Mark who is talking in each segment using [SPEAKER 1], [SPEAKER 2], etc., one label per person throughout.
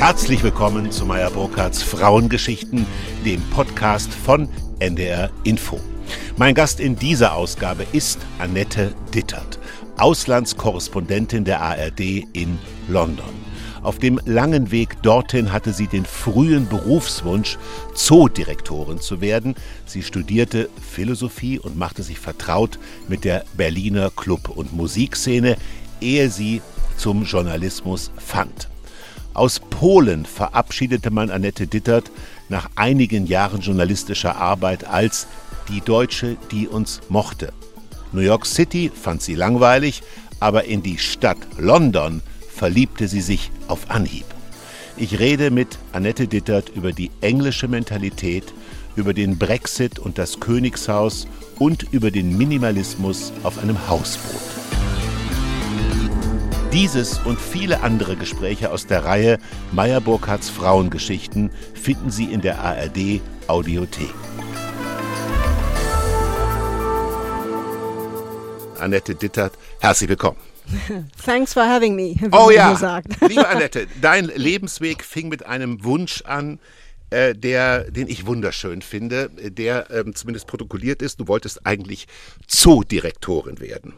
[SPEAKER 1] Herzlich willkommen zu Meyer Burkhardts Frauengeschichten, dem Podcast von NDR Info. Mein Gast in dieser Ausgabe ist Annette Dittert, Auslandskorrespondentin der ARD in London. Auf dem langen Weg dorthin hatte sie den frühen Berufswunsch, Zoodirektorin zu werden. Sie studierte Philosophie und machte sich vertraut mit der Berliner Club- und Musikszene, ehe sie zum Journalismus fand. Aus Polen verabschiedete man Annette Dittert nach einigen Jahren journalistischer Arbeit als die Deutsche, die uns mochte. New York City fand sie langweilig, aber in die Stadt London verliebte sie sich auf Anhieb. Ich rede mit Annette Dittert über die englische Mentalität, über den Brexit und das Königshaus und über den Minimalismus auf einem Hausboot. Dieses und viele andere Gespräche aus der Reihe Meyer Burkhardts Frauengeschichten finden Sie in der ARD Audiothek. Annette Dittert, herzlich willkommen.
[SPEAKER 2] Thanks for having me.
[SPEAKER 1] Oh ja, liebe Annette, dein Lebensweg fing mit einem Wunsch an, äh, der, den ich wunderschön finde, der ähm, zumindest protokolliert ist. Du wolltest eigentlich Zoodirektorin werden.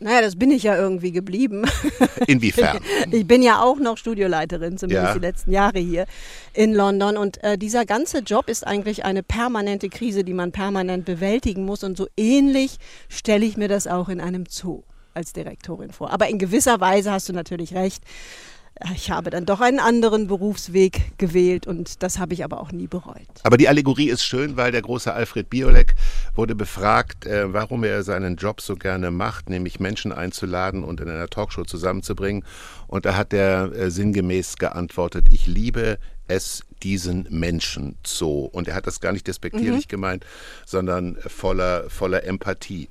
[SPEAKER 2] Naja, das bin ich ja irgendwie geblieben.
[SPEAKER 1] Inwiefern?
[SPEAKER 2] Ich bin ja auch noch Studioleiterin, zumindest ja. die letzten Jahre hier in London. Und äh, dieser ganze Job ist eigentlich eine permanente Krise, die man permanent bewältigen muss. Und so ähnlich stelle ich mir das auch in einem Zoo als Direktorin vor. Aber in gewisser Weise hast du natürlich recht. Ich habe dann doch einen anderen Berufsweg gewählt und das habe ich aber auch nie bereut.
[SPEAKER 1] Aber die Allegorie ist schön, weil der große Alfred Biolek wurde befragt, äh, warum er seinen Job so gerne macht, nämlich Menschen einzuladen und in einer Talkshow zusammenzubringen. Und da hat er äh, sinngemäß geantwortet, ich liebe es, diesen Menschen so. Und er hat das gar nicht despektierlich mhm. gemeint, sondern voller, voller Empathie.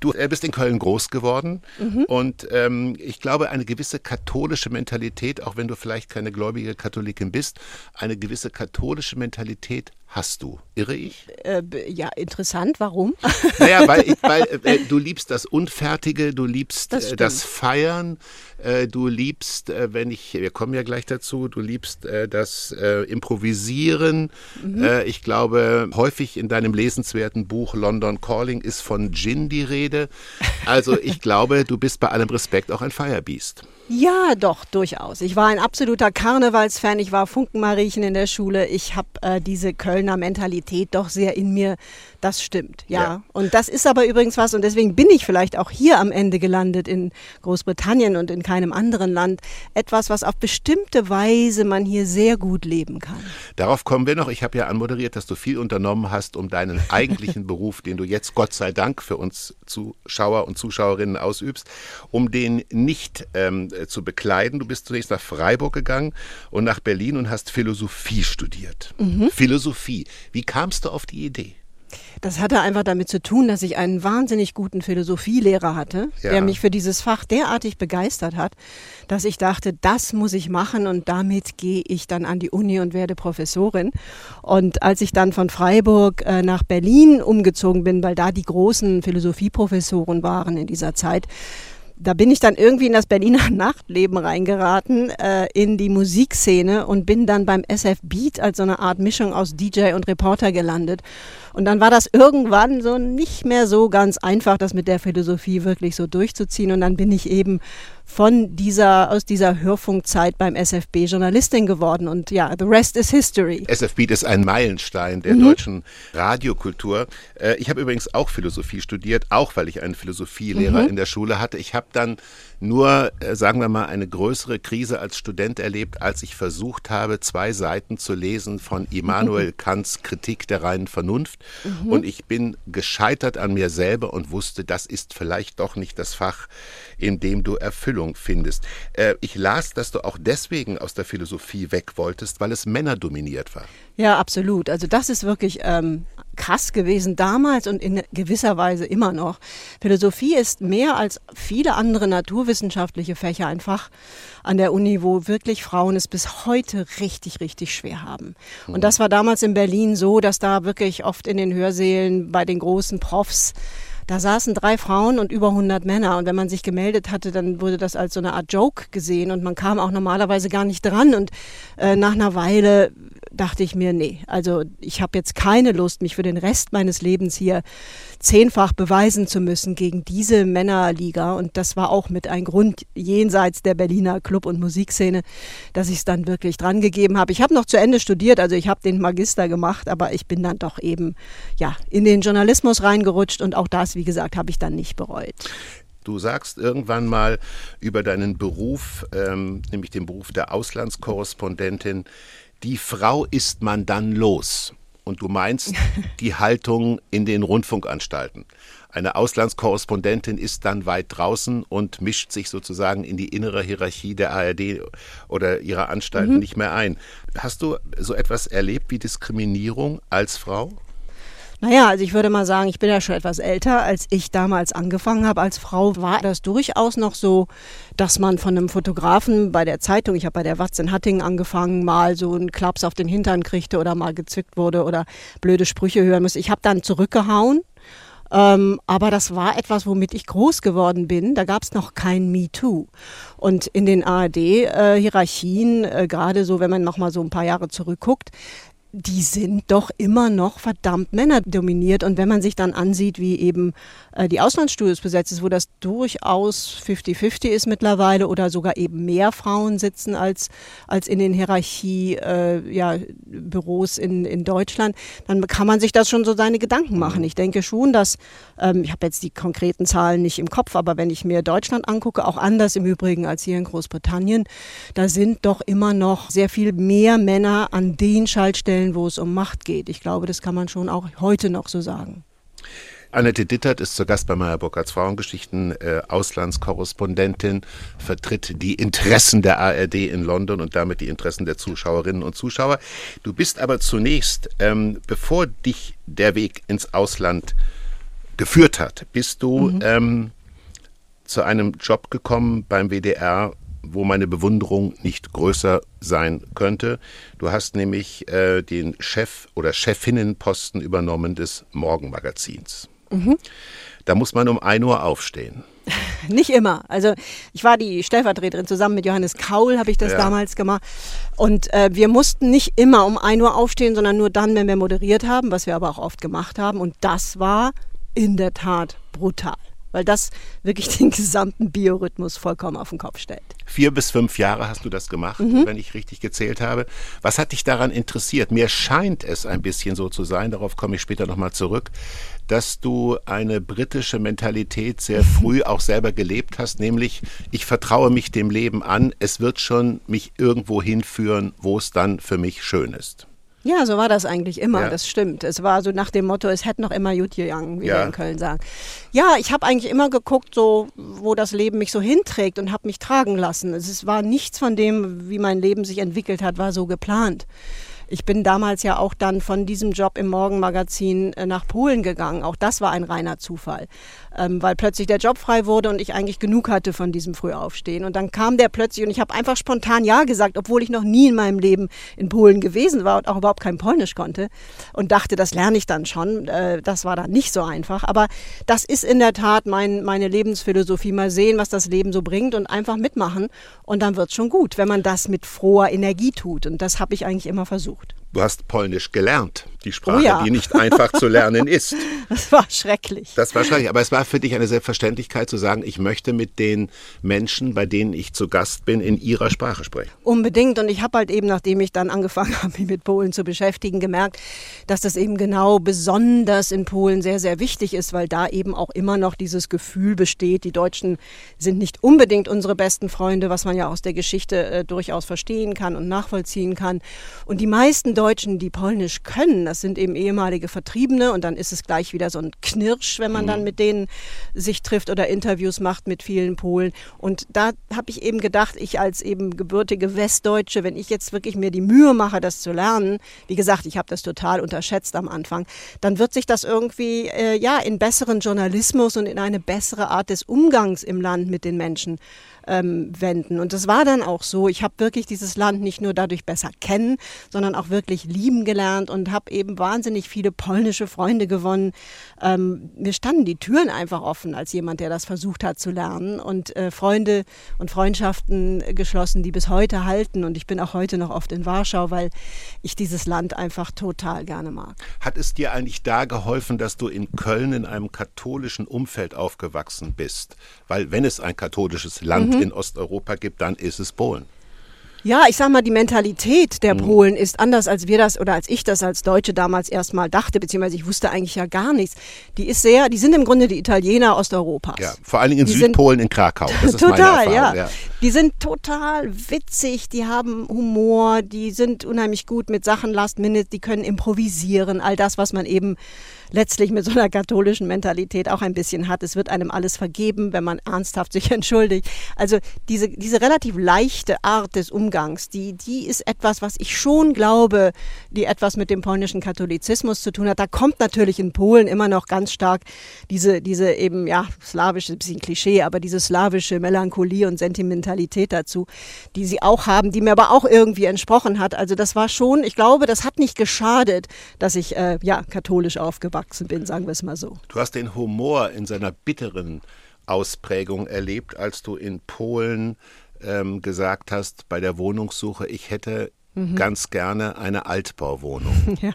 [SPEAKER 1] Du äh, bist in Köln groß geworden mhm. und ähm, ich glaube, eine gewisse katholische Mentalität, auch wenn du vielleicht keine gläubige Katholikin bist, eine gewisse katholische Mentalität hast du. Irre ich?
[SPEAKER 2] Äh, ja, interessant. Warum?
[SPEAKER 1] Naja, weil, ich, weil äh, du liebst das Unfertige, du liebst das, äh, das Feiern, äh, du liebst, äh, wenn ich, wir kommen ja gleich dazu, du liebst das Improvisieren. Mhm. ich glaube, häufig in deinem lesenswerten Buch London Calling ist von Gin die Rede. Also ich glaube, du bist bei allem Respekt auch ein Firebeast.
[SPEAKER 2] Ja, doch, durchaus. Ich war ein absoluter Karnevalsfan. Ich war Funkenmariechen in der Schule. Ich habe äh, diese Kölner Mentalität doch sehr in mir. Das stimmt, ja. ja. Und das ist aber übrigens was, und deswegen bin ich vielleicht auch hier am Ende gelandet in Großbritannien und in keinem anderen Land. Etwas, was auf bestimmte Weise man hier sehr gut leben kann.
[SPEAKER 1] Darauf kommen wir noch. Ich habe ja anmoderiert, dass du viel unternommen hast, um deinen eigentlichen Beruf, den du jetzt Gott sei Dank für uns Zuschauer und Zuschauerinnen ausübst, um den nicht ähm, äh, zu bekleiden. Du bist zunächst nach Freiburg gegangen und nach Berlin und hast Philosophie studiert. Mhm. Philosophie. Wie kamst du auf die Idee?
[SPEAKER 2] Das hatte einfach damit zu tun, dass ich einen wahnsinnig guten Philosophielehrer hatte, ja. der mich für dieses Fach derartig begeistert hat, dass ich dachte, das muss ich machen und damit gehe ich dann an die Uni und werde Professorin. Und als ich dann von Freiburg äh, nach Berlin umgezogen bin, weil da die großen Philosophieprofessoren waren in dieser Zeit, da bin ich dann irgendwie in das Berliner Nachtleben reingeraten, äh, in die Musikszene und bin dann beim SF Beat als so eine Art Mischung aus DJ und Reporter gelandet. Und dann war das irgendwann so nicht mehr so ganz einfach, das mit der Philosophie wirklich so durchzuziehen. Und dann bin ich eben von dieser, aus dieser Hörfunkzeit beim SFB Journalistin geworden. Und ja, the rest is history.
[SPEAKER 1] SFB ist ein Meilenstein der mhm. deutschen Radiokultur. Äh, ich habe übrigens auch Philosophie studiert, auch weil ich einen Philosophielehrer mhm. in der Schule hatte. Ich habe dann nur, äh, sagen wir mal, eine größere Krise als Student erlebt, als ich versucht habe, zwei Seiten zu lesen von Immanuel Kants Kritik der reinen Vernunft. Mhm. Und ich bin gescheitert an mir selber und wusste, das ist vielleicht doch nicht das Fach, in dem du Erfüllung findest. Äh, ich las, dass du auch deswegen aus der Philosophie weg wolltest, weil es männerdominiert war.
[SPEAKER 2] Ja, absolut. Also das ist wirklich ähm, krass gewesen damals und in gewisser Weise immer noch. Philosophie ist mehr als viele andere naturwissenschaftliche Fächer ein Fach an der Uni, wo wirklich Frauen es bis heute richtig, richtig schwer haben. Und das war damals in Berlin so, dass da wirklich oft in den Hörsälen bei den großen Profs Da saßen drei Frauen und über 100 Männer. Und wenn man sich gemeldet hatte, dann wurde das als so eine Art Joke gesehen und man kam auch normalerweise gar nicht dran. Und äh, nach einer Weile dachte ich mir, nee, also ich habe jetzt keine Lust, mich für den Rest meines Lebens hier zehnfach beweisen zu müssen gegen diese Männerliga. Und das war auch mit ein Grund jenseits der Berliner Club- und Musikszene, dass ich es dann wirklich dran gegeben habe. Ich habe noch zu Ende studiert, also ich habe den Magister gemacht, aber ich bin dann doch eben ja in den Journalismus reingerutscht und auch das, wie gesagt, habe ich dann nicht bereut.
[SPEAKER 1] Du sagst irgendwann mal über deinen Beruf, ähm, nämlich den Beruf der Auslandskorrespondentin, die Frau ist man dann los. Und du meinst die Haltung in den Rundfunkanstalten. Eine Auslandskorrespondentin ist dann weit draußen und mischt sich sozusagen in die innere Hierarchie der ARD oder ihrer Anstalten mhm. nicht mehr ein. Hast du so etwas erlebt wie Diskriminierung als Frau?
[SPEAKER 2] Naja, also ich würde mal sagen, ich bin ja schon etwas älter. Als ich damals angefangen habe als Frau, war das durchaus noch so, dass man von einem Fotografen bei der Zeitung, ich habe bei der Watz in Hattingen angefangen, mal so einen Klaps auf den Hintern kriegte oder mal gezwickt wurde oder blöde Sprüche hören musste. Ich habe dann zurückgehauen. Ähm, aber das war etwas, womit ich groß geworden bin. Da gab es noch kein MeToo. Und in den ARD-Hierarchien, äh, äh, gerade so, wenn man noch mal so ein paar Jahre zurückguckt, die sind doch immer noch verdammt männerdominiert. Und wenn man sich dann ansieht, wie eben äh, die Auslandsstudios besetzt ist, wo das durchaus 50-50 ist mittlerweile oder sogar eben mehr Frauen sitzen als, als in den Hierarchie-Büros äh, ja, in, in Deutschland, dann kann man sich das schon so seine Gedanken machen. Ich denke schon, dass, ähm, ich habe jetzt die konkreten Zahlen nicht im Kopf, aber wenn ich mir Deutschland angucke, auch anders im Übrigen als hier in Großbritannien, da sind doch immer noch sehr viel mehr Männer an den Schaltstellen, Fällen, wo es um Macht geht. Ich glaube, das kann man schon auch heute noch so sagen.
[SPEAKER 1] Annette Dittert ist zu Gast bei Meyer Burkhardts Frauengeschichten, äh, Auslandskorrespondentin, vertritt die Interessen der ARD in London und damit die Interessen der Zuschauerinnen und Zuschauer. Du bist aber zunächst, ähm, bevor dich der Weg ins Ausland geführt hat, bist du mhm. ähm, zu einem Job gekommen beim WDR, wo meine Bewunderung nicht größer sein könnte. Du hast nämlich äh, den Chef- oder Chefinnenposten übernommen des Morgenmagazins. Mhm. Da muss man um 1 Uhr aufstehen.
[SPEAKER 2] Nicht immer. Also ich war die Stellvertreterin zusammen mit Johannes Kaul, habe ich das ja. damals gemacht. Und äh, wir mussten nicht immer um 1 Uhr aufstehen, sondern nur dann, wenn wir moderiert haben, was wir aber auch oft gemacht haben. Und das war in der Tat brutal weil das wirklich den gesamten Biorhythmus vollkommen auf den Kopf stellt.
[SPEAKER 1] Vier bis fünf Jahre hast du das gemacht, mhm. wenn ich richtig gezählt habe. Was hat dich daran interessiert? Mir scheint es ein bisschen so zu sein, darauf komme ich später nochmal zurück, dass du eine britische Mentalität sehr früh auch selber gelebt hast, nämlich ich vertraue mich dem Leben an, es wird schon mich irgendwo hinführen, wo es dann für mich schön ist.
[SPEAKER 2] Ja, so war das eigentlich immer, ja. das stimmt. Es war so nach dem Motto, es hätte noch immer gut gegangen, wie ja. wir in Köln sagen. Ja, ich habe eigentlich immer geguckt, so, wo das Leben mich so hinträgt und habe mich tragen lassen. Es war nichts von dem, wie mein Leben sich entwickelt hat, war so geplant. Ich bin damals ja auch dann von diesem Job im Morgenmagazin äh, nach Polen gegangen. Auch das war ein reiner Zufall, ähm, weil plötzlich der Job frei wurde und ich eigentlich genug hatte von diesem Frühaufstehen. Und dann kam der plötzlich und ich habe einfach spontan Ja gesagt, obwohl ich noch nie in meinem Leben in Polen gewesen war und auch überhaupt kein Polnisch konnte und dachte, das lerne ich dann schon. Äh, das war dann nicht so einfach. Aber das ist in der Tat mein, meine Lebensphilosophie. Mal sehen, was das Leben so bringt und einfach mitmachen. Und dann wird es schon gut, wenn man das mit froher Energie tut. Und das habe ich eigentlich immer versucht versucht.
[SPEAKER 1] Du hast Polnisch gelernt, die Sprache, oh ja. die nicht einfach zu lernen ist.
[SPEAKER 2] Das war schrecklich.
[SPEAKER 1] Das war schrecklich, aber es war für dich eine Selbstverständlichkeit zu sagen, ich möchte mit den Menschen, bei denen ich zu Gast bin, in ihrer Sprache sprechen.
[SPEAKER 2] Unbedingt und ich habe halt eben, nachdem ich dann angefangen habe, mich mit Polen zu beschäftigen, gemerkt, dass das eben genau besonders in Polen sehr, sehr wichtig ist, weil da eben auch immer noch dieses Gefühl besteht, die Deutschen sind nicht unbedingt unsere besten Freunde, was man ja aus der Geschichte äh, durchaus verstehen kann und nachvollziehen kann. Und die meisten Deutschen, die Polnisch können, das sind eben ehemalige Vertriebene und dann ist es gleich wieder so ein Knirsch, wenn man mhm. dann mit denen sich trifft oder Interviews macht mit vielen Polen. Und da habe ich eben gedacht, ich als eben gebürtige Westdeutsche, wenn ich jetzt wirklich mir die Mühe mache, das zu lernen, wie gesagt, ich habe das total unterschätzt am Anfang, dann wird sich das irgendwie äh, ja in besseren Journalismus und in eine bessere Art des Umgangs im Land mit den Menschen ähm, wenden. Und das war dann auch so. Ich habe wirklich dieses Land nicht nur dadurch besser kennen, sondern auch wirklich lieben gelernt und habe eben wahnsinnig viele polnische Freunde gewonnen. Ähm, mir standen die Türen einfach offen als jemand, der das versucht hat zu lernen und äh, Freunde und Freundschaften geschlossen, die bis heute halten. Und ich bin auch heute noch oft in Warschau, weil ich dieses Land einfach total gerne mag.
[SPEAKER 1] Hat es dir eigentlich da geholfen, dass du in Köln in einem katholischen Umfeld aufgewachsen bist? Weil wenn es ein katholisches Land mhm. in Osteuropa gibt, dann ist es Polen.
[SPEAKER 2] Ja, ich sag mal, die Mentalität der mhm. Polen ist anders, als wir das oder als ich das als Deutsche damals erstmal dachte, beziehungsweise ich wusste eigentlich ja gar nichts. Die ist sehr, die sind im Grunde die Italiener Osteuropas.
[SPEAKER 1] Ja, vor allen Dingen in die Südpolen, in Krakau.
[SPEAKER 2] Das ist total, ja. ja. Die sind total witzig, die haben Humor, die sind unheimlich gut mit Sachen Last Minute, die können improvisieren, all das, was man eben letztlich mit so einer katholischen Mentalität auch ein bisschen hat. Es wird einem alles vergeben, wenn man ernsthaft sich entschuldigt. Also diese, diese relativ leichte Art des Umgangs, die, die ist etwas, was ich schon glaube, die etwas mit dem polnischen Katholizismus zu tun hat. Da kommt natürlich in Polen immer noch ganz stark diese, diese eben, ja, slawische, ein bisschen Klischee, aber diese slawische Melancholie und Sentimentalität dazu, die sie auch haben, die mir aber auch irgendwie entsprochen hat. Also das war schon, ich glaube, das hat nicht geschadet, dass ich, äh, ja, katholisch aufgewachsen aufgewachsen bin, sagen wir es mal so.
[SPEAKER 1] Du hast den Humor in seiner bitteren Ausprägung erlebt, als du in Polen ähm, gesagt hast bei der Wohnungssuche, ich hätte mhm. ganz gerne eine Altbauwohnung. ja.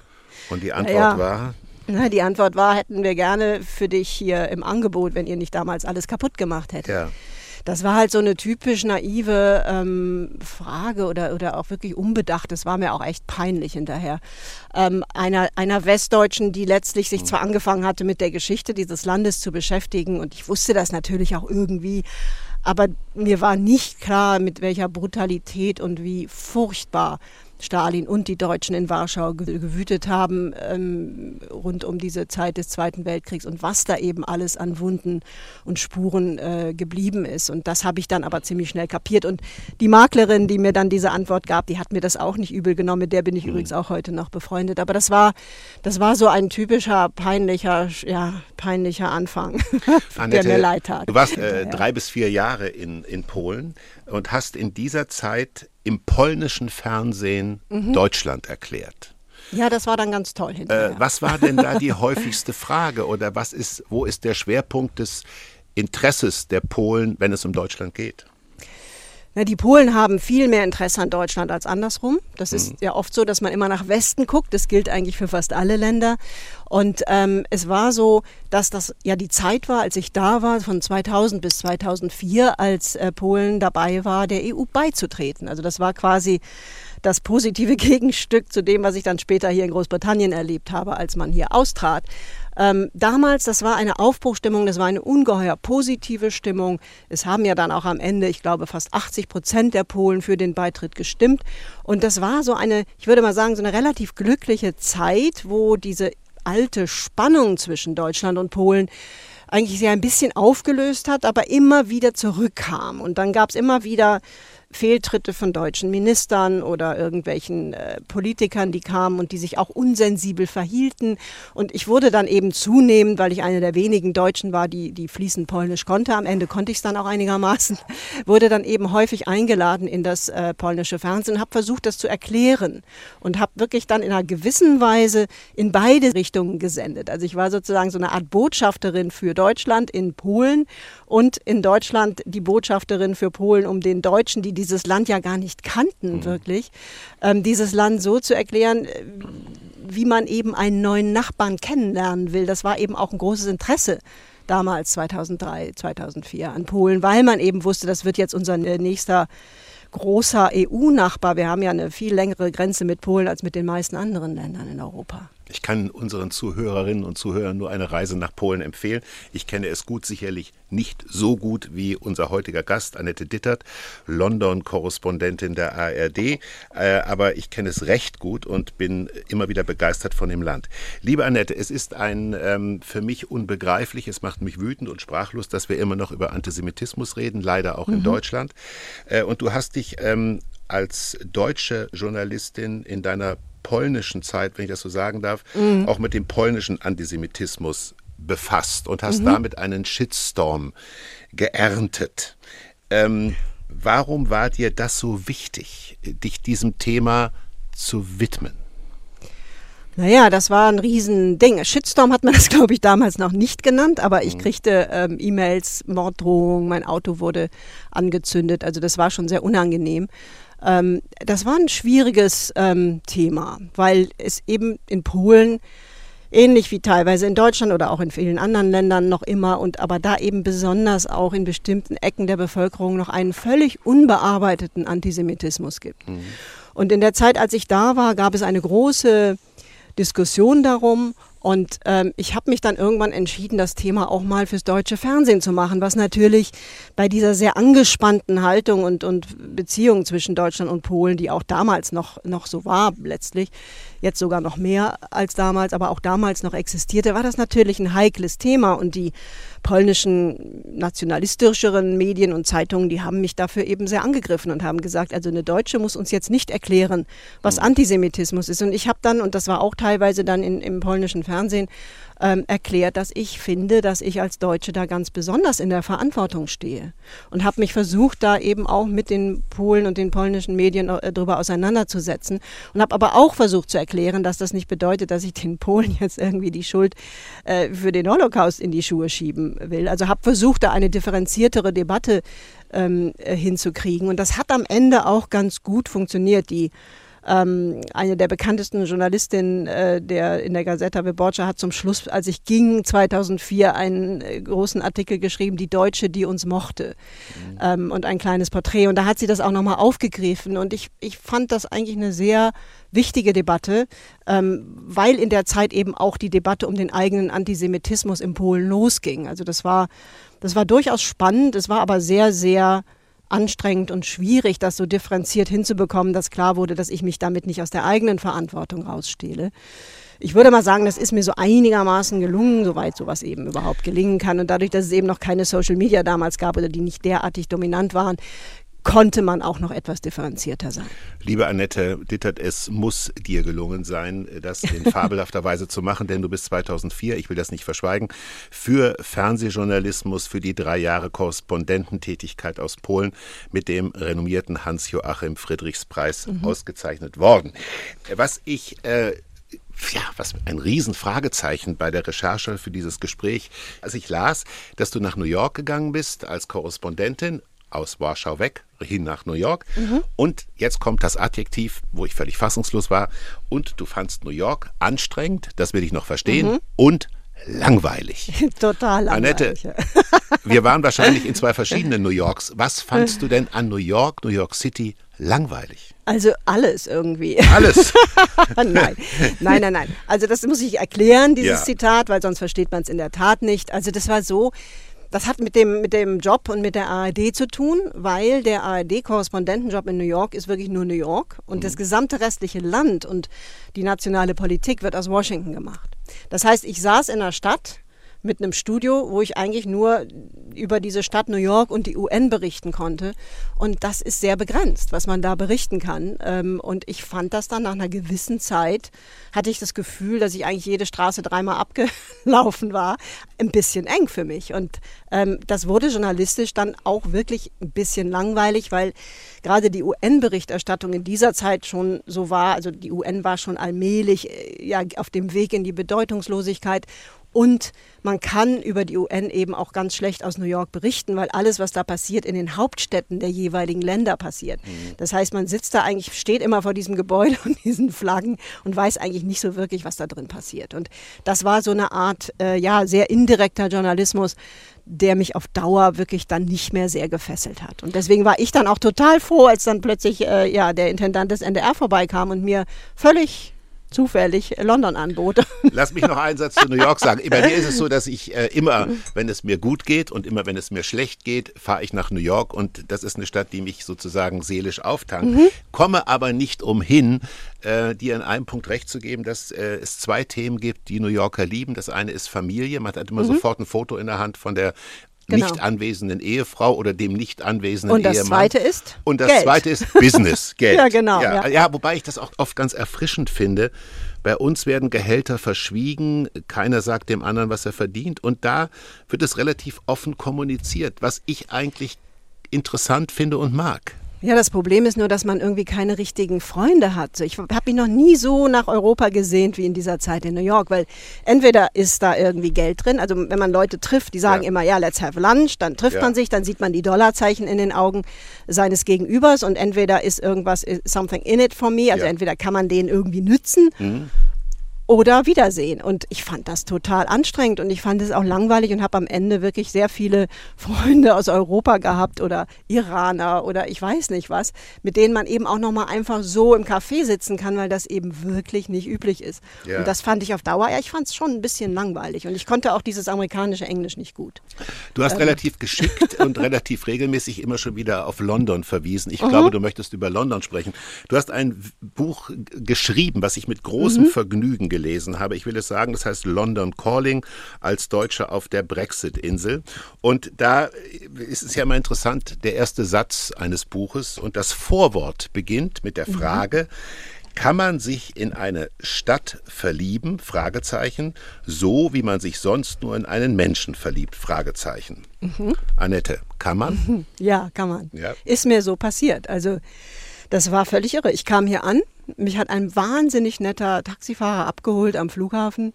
[SPEAKER 1] Und die Antwort ja. war?
[SPEAKER 2] Na, die Antwort war, hätten wir gerne für dich hier im Angebot, wenn ihr nicht damals alles kaputt gemacht hättet. Ja das war halt so eine typisch naive ähm, Frage oder, oder auch wirklich unbedacht. Das war mir auch echt peinlich hinterher. Ähm, einer, einer Westdeutschen, die letztlich sich zwar angefangen hatte, mit der Geschichte dieses Landes zu beschäftigen und ich wusste das natürlich auch irgendwie, aber mir war nicht klar, mit welcher Brutalität und wie furchtbar Stalin und die Deutschen in Warschau gewütet haben ähm, rund um diese Zeit des Zweiten Weltkriegs und was da eben alles an Wunden und Spuren äh, geblieben ist. Und das habe ich dann aber ziemlich schnell kapiert. Und die Maklerin, die mir dann diese Antwort gab, die hat mir das auch nicht übel genommen. Mit der bin ich mhm. übrigens auch heute noch befreundet. Aber das war, das war so ein typischer peinlicher, ja, peinlicher Anfang,
[SPEAKER 1] Annette, der mir leid tat. Du warst äh, drei bis vier Jahre in, in Polen und hast in dieser Zeit im polnischen Fernsehen mhm. Deutschland erklärt.
[SPEAKER 2] Ja, das war dann ganz toll.
[SPEAKER 1] Äh, was war denn da die häufigste Frage oder was ist, wo ist der Schwerpunkt des Interesses der Polen, wenn es um Deutschland geht?
[SPEAKER 2] Na, die Polen haben viel mehr Interesse an Deutschland als andersrum. Das ist mhm. ja oft so, dass man immer nach Westen guckt. Das gilt eigentlich für fast alle Länder. Und ähm, es war so, dass das ja die Zeit war, als ich da war, von 2000 bis 2004, als äh, Polen dabei war, der EU beizutreten. Also das war quasi das positive Gegenstück zu dem, was ich dann später hier in Großbritannien erlebt habe, als man hier austrat. Ähm, damals, das war eine Aufbruchstimmung, das war eine ungeheuer positive Stimmung. Es haben ja dann auch am Ende, ich glaube, fast 80 Prozent der Polen für den Beitritt gestimmt. Und das war so eine, ich würde mal sagen, so eine relativ glückliche Zeit, wo diese alte Spannung zwischen Deutschland und Polen eigentlich sich ein bisschen aufgelöst hat, aber immer wieder zurückkam. Und dann gab es immer wieder Fehltritte von deutschen Ministern oder irgendwelchen äh, Politikern, die kamen und die sich auch unsensibel verhielten. Und ich wurde dann eben zunehmend, weil ich eine der wenigen Deutschen war, die, die fließend Polnisch konnte, am Ende konnte ich es dann auch einigermaßen, wurde dann eben häufig eingeladen in das äh, polnische Fernsehen, habe versucht, das zu erklären und habe wirklich dann in einer gewissen Weise in beide Richtungen gesendet. Also ich war sozusagen so eine Art Botschafterin für Deutschland in Polen und in Deutschland die Botschafterin für Polen, um den Deutschen, die dieses Land ja gar nicht kannten, mhm. wirklich, ähm, dieses Land so zu erklären, äh, wie man eben einen neuen Nachbarn kennenlernen will. Das war eben auch ein großes Interesse damals 2003, 2004 an Polen, weil man eben wusste, das wird jetzt unser äh, nächster großer EU-Nachbar. Wir haben ja eine viel längere Grenze mit Polen als mit den meisten anderen Ländern in Europa.
[SPEAKER 1] Ich kann unseren Zuhörerinnen und Zuhörern nur eine Reise nach Polen empfehlen. Ich kenne es gut, sicherlich nicht so gut wie unser heutiger Gast, Annette Dittert, London-Korrespondentin der ARD. Äh, aber ich kenne es recht gut und bin immer wieder begeistert von dem Land. Liebe Annette, es ist ein ähm, für mich unbegreiflich, es macht mich wütend und sprachlos, dass wir immer noch über Antisemitismus reden, leider auch mhm. in Deutschland. Äh, und du hast dich ähm, als deutsche Journalistin in deiner polnischen Zeit, wenn ich das so sagen darf, mhm. auch mit dem polnischen Antisemitismus befasst und hast mhm. damit einen Shitstorm geerntet. Ähm, warum war dir das so wichtig, dich diesem Thema zu widmen?
[SPEAKER 2] Naja, das war ein Riesending. Shitstorm hat man das, glaube ich, damals noch nicht genannt, aber ich mhm. kriegte ähm, E-Mails, Morddrohungen, mein Auto wurde angezündet. Also das war schon sehr unangenehm. Ähm, das war ein schwieriges ähm, Thema, weil es eben in Polen ähnlich wie teilweise in Deutschland oder auch in vielen anderen Ländern noch immer und aber da eben besonders auch in bestimmten Ecken der Bevölkerung noch einen völlig unbearbeiteten Antisemitismus gibt. Mhm. Und in der Zeit, als ich da war, gab es eine große Diskussion darum, und ähm, ich habe mich dann irgendwann entschieden, das Thema auch mal fürs deutsche Fernsehen zu machen, was natürlich bei dieser sehr angespannten Haltung und, und Beziehung zwischen Deutschland und Polen, die auch damals noch, noch so war letztlich, jetzt sogar noch mehr als damals, aber auch damals noch existierte, war das natürlich ein heikles Thema. Und die polnischen nationalistischeren Medien und Zeitungen, die haben mich dafür eben sehr angegriffen und haben gesagt, also eine Deutsche muss uns jetzt nicht erklären, was mhm. Antisemitismus ist. Und ich habe dann, und das war auch teilweise dann in, im polnischen Fernsehen, ähm, erklärt, dass ich finde, dass ich als Deutsche da ganz besonders in der Verantwortung stehe. Und habe mich versucht, da eben auch mit den Polen und den polnischen Medien äh, darüber auseinanderzusetzen. Und habe aber auch versucht zu erklären, dass das nicht bedeutet, dass ich den Polen jetzt irgendwie die Schuld äh, für den Holocaust in die Schuhe schieben will. Also habe versucht, da eine differenziertere Debatte ähm, äh, hinzukriegen. Und das hat am Ende auch ganz gut funktioniert. Die ähm, eine der bekanntesten Journalistinnen äh, der in der Gazeta Wyborcza hat zum Schluss, als ich ging, 2004 einen äh, großen Artikel geschrieben, die Deutsche, die uns mochte, mhm. ähm, und ein kleines Porträt. Und da hat sie das auch nochmal aufgegriffen. Und ich, ich fand das eigentlich eine sehr wichtige Debatte, ähm, weil in der Zeit eben auch die Debatte um den eigenen Antisemitismus in Polen losging. Also das war, das war durchaus spannend, es war aber sehr, sehr anstrengend und schwierig, das so differenziert hinzubekommen, dass klar wurde, dass ich mich damit nicht aus der eigenen Verantwortung rausstehle. Ich würde mal sagen, das ist mir so einigermaßen gelungen, soweit sowas eben überhaupt gelingen kann. Und dadurch, dass es eben noch keine Social Media damals gab oder die nicht derartig dominant waren, konnte man auch noch etwas differenzierter sein.
[SPEAKER 1] Liebe Annette Dittert, es muss dir gelungen sein, das in fabelhafter Weise zu machen, denn du bist 2004, ich will das nicht verschweigen, für Fernsehjournalismus, für die drei Jahre Korrespondententätigkeit aus Polen mit dem renommierten Hans-Joachim Friedrichspreis mhm. ausgezeichnet worden. Was ich äh, ja, was ein Riesenfragezeichen bei der Recherche für dieses Gespräch. Als ich las, dass du nach New York gegangen bist als Korrespondentin, aus Warschau weg, hin nach New York. Mhm. Und jetzt kommt das Adjektiv, wo ich völlig fassungslos war. Und du fandst New York anstrengend, das will ich noch verstehen, mhm. und langweilig.
[SPEAKER 2] Total langweilig.
[SPEAKER 1] Annette, wir waren wahrscheinlich in zwei verschiedenen New Yorks. Was fandst du denn an New York, New York City langweilig?
[SPEAKER 2] Also alles irgendwie.
[SPEAKER 1] Alles?
[SPEAKER 2] nein, nein, nein, nein. Also das muss ich erklären, dieses ja. Zitat, weil sonst versteht man es in der Tat nicht. Also das war so, das hat mit dem, mit dem Job und mit der ARD zu tun, weil der ARD-Korrespondentenjob in New York ist wirklich nur New York und mhm. das gesamte restliche Land und die nationale Politik wird aus Washington gemacht. Das heißt, ich saß in einer Stadt, mit einem Studio, wo ich eigentlich nur über diese Stadt New York und die UN berichten konnte. Und das ist sehr begrenzt, was man da berichten kann. Ähm, und ich fand das dann nach einer gewissen Zeit, hatte ich das Gefühl, dass ich eigentlich jede Straße dreimal abgelaufen war, ein bisschen eng für mich. Und ähm, das wurde journalistisch dann auch wirklich ein bisschen langweilig, weil gerade die UN-Berichterstattung in dieser Zeit schon so war. Also die UN war schon allmählich äh, ja, auf dem Weg in die Bedeutungslosigkeit. Und man kann über die UN eben auch ganz schlecht aus New York berichten, weil alles, was da passiert, in den Hauptstädten der jeweiligen Länder passiert. Mhm. Das heißt, man sitzt da eigentlich, steht immer vor diesem Gebäude und diesen Flaggen und weiß eigentlich nicht so wirklich, was da drin passiert. Und das war so eine Art, äh, ja, sehr indirekter Journalismus, der mich auf Dauer wirklich dann nicht mehr sehr gefesselt hat. Und deswegen war ich dann auch total froh, als dann plötzlich äh, ja, der Intendant des NDR vorbeikam und mir völlig zufällig London anbot.
[SPEAKER 1] Lass mich noch einen Satz zu New York sagen. Bei mir ist es so, dass ich äh, immer, wenn es mir gut geht und immer, wenn es mir schlecht geht, fahre ich nach New York und das ist eine Stadt, die mich sozusagen seelisch auftankt. Mhm. Komme aber nicht umhin, äh, dir in einem Punkt recht zu geben, dass äh, es zwei Themen gibt, die New Yorker lieben. Das eine ist Familie. Man hat immer mhm. sofort ein Foto in der Hand von der genau. nicht anwesenden Ehefrau oder dem nicht anwesenden
[SPEAKER 2] Ehemann. Und das zweite ist
[SPEAKER 1] Und das
[SPEAKER 2] Geld.
[SPEAKER 1] zweite ist Business, Geld.
[SPEAKER 2] ja, genau.
[SPEAKER 1] Ja, ja. ja, wobei ich das auch oft ganz erfrischend finde. Bei uns werden Gehälter verschwiegen, keiner sagt dem anderen, was er verdient. Und da wird es relativ offen kommuniziert, was ich eigentlich interessant finde und mag.
[SPEAKER 2] Ja, das Problem ist nur, dass man irgendwie keine richtigen Freunde hat. Ich habe mich noch nie so nach Europa gesehnt wie in dieser Zeit in New York, weil entweder ist da irgendwie Geld drin, also wenn man Leute trifft, die sagen ja. immer, ja, let's have lunch, dann trifft ja. man sich, dann sieht man die Dollarzeichen in den Augen seines Gegenübers und entweder ist irgendwas, something in it for me, also ja. entweder kann man den irgendwie nützen mhm oder Wiedersehen. Und ich fand das total anstrengend und ich fand es auch langweilig und habe am Ende wirklich sehr viele Freunde aus Europa gehabt oder Iraner oder ich weiß nicht was, mit denen man eben auch nochmal einfach so im Café sitzen kann, weil das eben wirklich nicht üblich ist. Ja. Und das fand ich auf Dauer, ja, ich fand es schon ein bisschen langweilig und ich konnte auch dieses amerikanische Englisch nicht gut.
[SPEAKER 1] Du hast ähm. relativ geschickt und relativ regelmäßig immer schon wieder auf London verwiesen. Ich mhm. glaube, du möchtest über London sprechen. Du hast ein Buch geschrieben, was ich mit großem mhm. Vergnügen gelesen gelesen habe. Ich will es sagen, das heißt London Calling als Deutsche auf der Brexit-Insel. Und da ist es ja immer interessant, der erste Satz eines Buches und das Vorwort beginnt mit der mhm. Frage, mhm. kann man sich in eine Stadt verlieben? Fragezeichen. So wie man sich sonst nur in einen Menschen verliebt? Fragezeichen. Mhm. Annette, kann man?
[SPEAKER 2] Ja, kann man. Ja. Ist mir so passiert. Also das war völlig irre. Ich kam hier an, mich hat ein wahnsinnig netter Taxifahrer abgeholt am Flughafen.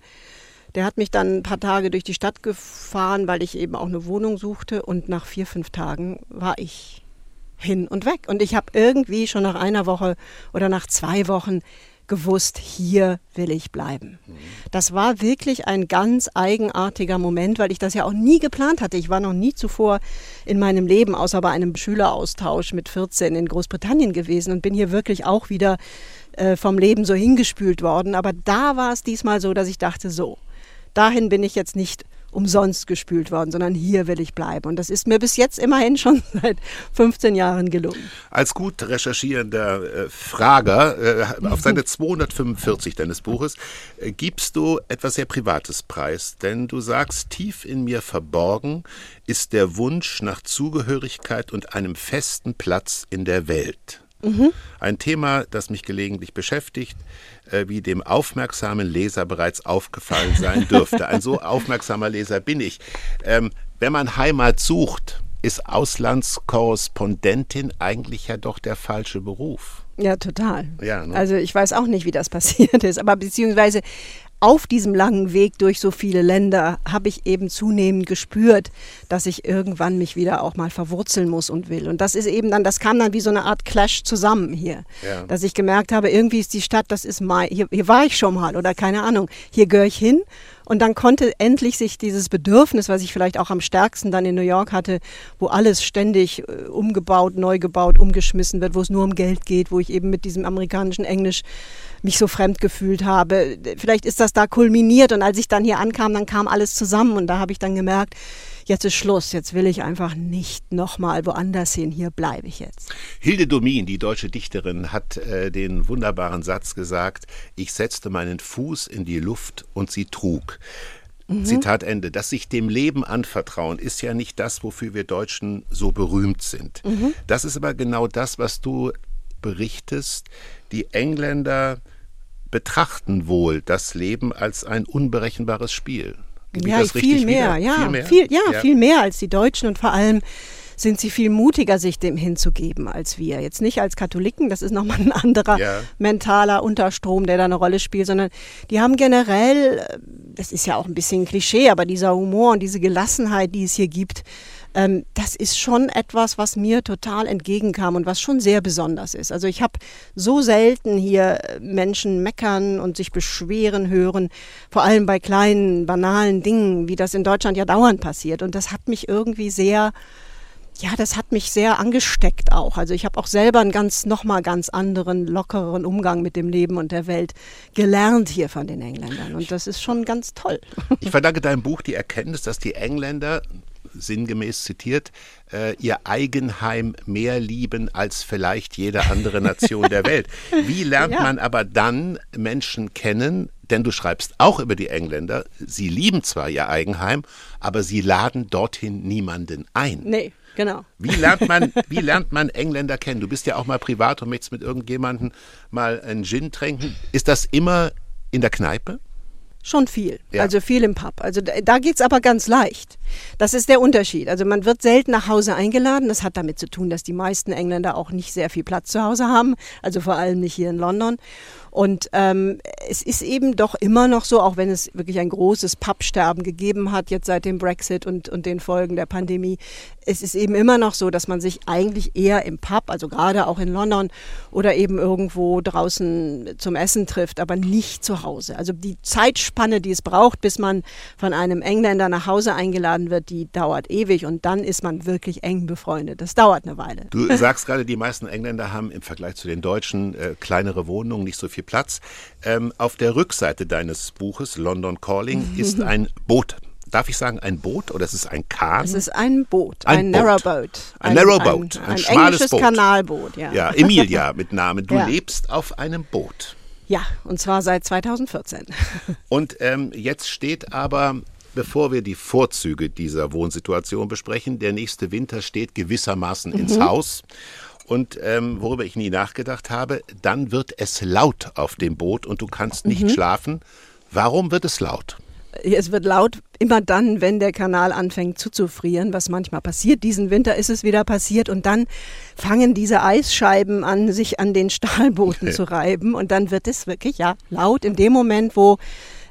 [SPEAKER 2] Der hat mich dann ein paar Tage durch die Stadt gefahren, weil ich eben auch eine Wohnung suchte. Und nach vier, fünf Tagen war ich hin und weg. Und ich habe irgendwie schon nach einer Woche oder nach zwei Wochen gewusst, hier will ich bleiben. Das war wirklich ein ganz eigenartiger Moment, weil ich das ja auch nie geplant hatte. Ich war noch nie zuvor in meinem Leben, außer bei einem Schüleraustausch mit 14 in Großbritannien gewesen und bin hier wirklich auch wieder äh, vom Leben so hingespült worden. Aber da war es diesmal so, dass ich dachte, so, dahin bin ich jetzt nicht umsonst gespült worden, sondern hier will ich bleiben. Und das ist mir bis jetzt immerhin schon seit 15 Jahren gelungen.
[SPEAKER 1] Als gut recherchierender äh, Frager äh, auf Seite 245 deines Buches äh, gibst du etwas sehr Privates preis, denn du sagst, tief in mir verborgen ist der Wunsch nach Zugehörigkeit und einem festen Platz in der Welt. Mhm. Ein Thema, das mich gelegentlich beschäftigt, äh, wie dem aufmerksamen Leser bereits aufgefallen sein dürfte. Ein so aufmerksamer Leser bin ich. Ähm, wenn man Heimat sucht, ist Auslandskorrespondentin eigentlich ja doch der falsche Beruf.
[SPEAKER 2] Ja, total. Ja, ne? Also ich weiß auch nicht, wie das passiert ist, aber beziehungsweise auf diesem langen Weg durch so viele Länder habe ich eben zunehmend gespürt, dass ich irgendwann mich wieder auch mal verwurzeln muss und will. Und das ist eben dann, das kam dann wie so eine Art Clash zusammen hier. Ja. Dass ich gemerkt habe, irgendwie ist die Stadt, das ist mein, hier, hier war ich schon mal oder keine Ahnung, hier gehöre ich hin und dann konnte endlich sich dieses Bedürfnis, was ich vielleicht auch am stärksten dann in New York hatte, wo alles ständig äh, umgebaut, neu gebaut, umgeschmissen wird, wo es nur um Geld geht, wo ich eben mit diesem amerikanischen Englisch mich so fremd gefühlt habe. Vielleicht ist das da kulminiert und als ich dann hier ankam, dann kam alles zusammen und da habe ich dann gemerkt, jetzt ist Schluss, jetzt will ich einfach nicht nochmal woanders hin, hier bleibe ich jetzt.
[SPEAKER 1] Hilde Domin, die deutsche Dichterin, hat äh, den wunderbaren Satz gesagt, ich setzte meinen Fuß in die Luft und sie trug. Mhm. Zitat Ende. Das sich dem Leben anvertrauen ist ja nicht das, wofür wir Deutschen so berühmt sind. Mhm. Das ist aber genau das, was du berichtest. Die Engländer betrachten wohl das Leben als ein unberechenbares Spiel.
[SPEAKER 2] Ja, viel mehr, ja, viel mehr, viel, ja, ja, viel mehr als die Deutschen. Und vor allem sind sie viel mutiger, sich dem hinzugeben als wir. Jetzt nicht als Katholiken, das ist nochmal ein anderer ja. mentaler Unterstrom, der da eine Rolle spielt, sondern die haben generell, das ist ja auch ein bisschen Klischee, aber dieser Humor und diese Gelassenheit, die es hier gibt, ähm, das ist schon etwas, was mir total entgegenkam und was schon sehr besonders ist. Also ich habe so selten hier Menschen meckern und sich beschweren hören, vor allem bei kleinen, banalen Dingen, wie das in Deutschland ja dauernd passiert. Und das hat mich irgendwie sehr ja, das hat mich sehr angesteckt auch. Also ich habe auch selber einen ganz nochmal ganz anderen, lockereren Umgang mit dem Leben und der Welt gelernt hier von den Engländern. Und das ist schon ganz toll.
[SPEAKER 1] Ich verdanke deinem Buch die Erkenntnis, dass die Engländer sinngemäß zitiert, äh, ihr Eigenheim mehr lieben als vielleicht jede andere Nation der Welt. Wie lernt ja. man aber dann Menschen kennen, denn du schreibst auch über die Engländer, sie lieben zwar ihr Eigenheim, aber sie laden dorthin niemanden ein.
[SPEAKER 2] Nee. Genau.
[SPEAKER 1] Wie lernt man, wie lernt man Engländer kennen? Du bist ja auch mal privat und möchtest mit irgendjemandem mal einen Gin trinken. Ist das immer in der Kneipe?
[SPEAKER 2] Schon viel. Ja. Also viel im Pub. Also da, da geht es aber ganz leicht. Das ist der Unterschied. Also man wird selten nach Hause eingeladen. Das hat damit zu tun, dass die meisten Engländer auch nicht sehr viel Platz zu Hause haben. Also vor allem nicht hier in London. Und ähm, es ist eben doch immer noch so, auch wenn es wirklich ein großes Pappsterben gegeben hat, jetzt seit dem Brexit und, und den Folgen der Pandemie, es ist eben immer noch so, dass man sich eigentlich eher im Pub, also gerade auch in London oder eben irgendwo draußen zum Essen trifft, aber nicht zu Hause. Also die Zeitspanne, die es braucht, bis man von einem Engländer nach Hause eingeladen wird, die dauert ewig und dann ist man wirklich eng befreundet. Das dauert eine Weile.
[SPEAKER 1] Du sagst gerade, die meisten Engländer haben im Vergleich zu den Deutschen äh, kleinere Wohnungen, nicht so viel Platz. Ähm, auf der Rückseite deines Buches London Calling ist ein Boot darf ich sagen, ein Boot oder ist es ein Kahn?
[SPEAKER 2] Es ist ein Boot, ein, ein Narrowboat.
[SPEAKER 1] Ein, ein Narrowboat, ein, ein, ein schmales Boot.
[SPEAKER 2] Kanalboot, ja.
[SPEAKER 1] Ja, Emilia mit Namen. Du ja. lebst auf einem Boot.
[SPEAKER 2] Ja, und zwar seit 2014.
[SPEAKER 1] Und ähm, jetzt steht aber Bevor wir die Vorzüge dieser Wohnsituation besprechen, der nächste Winter steht gewissermaßen mhm. ins Haus. Und ähm, worüber ich nie nachgedacht habe, dann wird es laut auf dem Boot und du kannst nicht mhm. schlafen. Warum wird es laut?
[SPEAKER 2] Es wird laut immer dann, wenn der Kanal anfängt zuzufrieren, was manchmal passiert. Diesen Winter ist es wieder passiert und dann fangen diese Eisscheiben an, sich an den Stahlbooten zu reiben und dann wird es wirklich ja laut in dem Moment, wo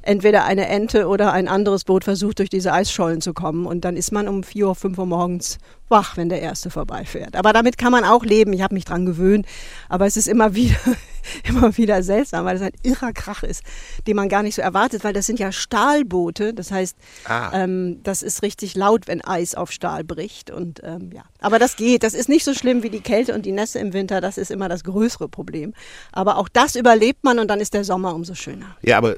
[SPEAKER 2] entweder eine Ente oder ein anderes Boot versucht, durch diese Eisschollen zu kommen. Und dann ist man um vier Uhr, fünf Uhr morgens wach, wenn der erste vorbeifährt. Aber damit kann man auch leben. Ich habe mich dran gewöhnt. Aber es ist immer wieder, immer wieder seltsam, weil es ein irrer Krach ist, den man gar nicht so erwartet, weil das sind ja Stahlboote. Das heißt, ah. ähm, das ist richtig laut, wenn Eis auf Stahl bricht. Und ähm, ja, aber das geht. Das ist nicht so schlimm wie die Kälte und die Nässe im Winter. Das ist immer das größere Problem. Aber auch das überlebt man und dann ist der Sommer umso schöner.
[SPEAKER 1] Ja, aber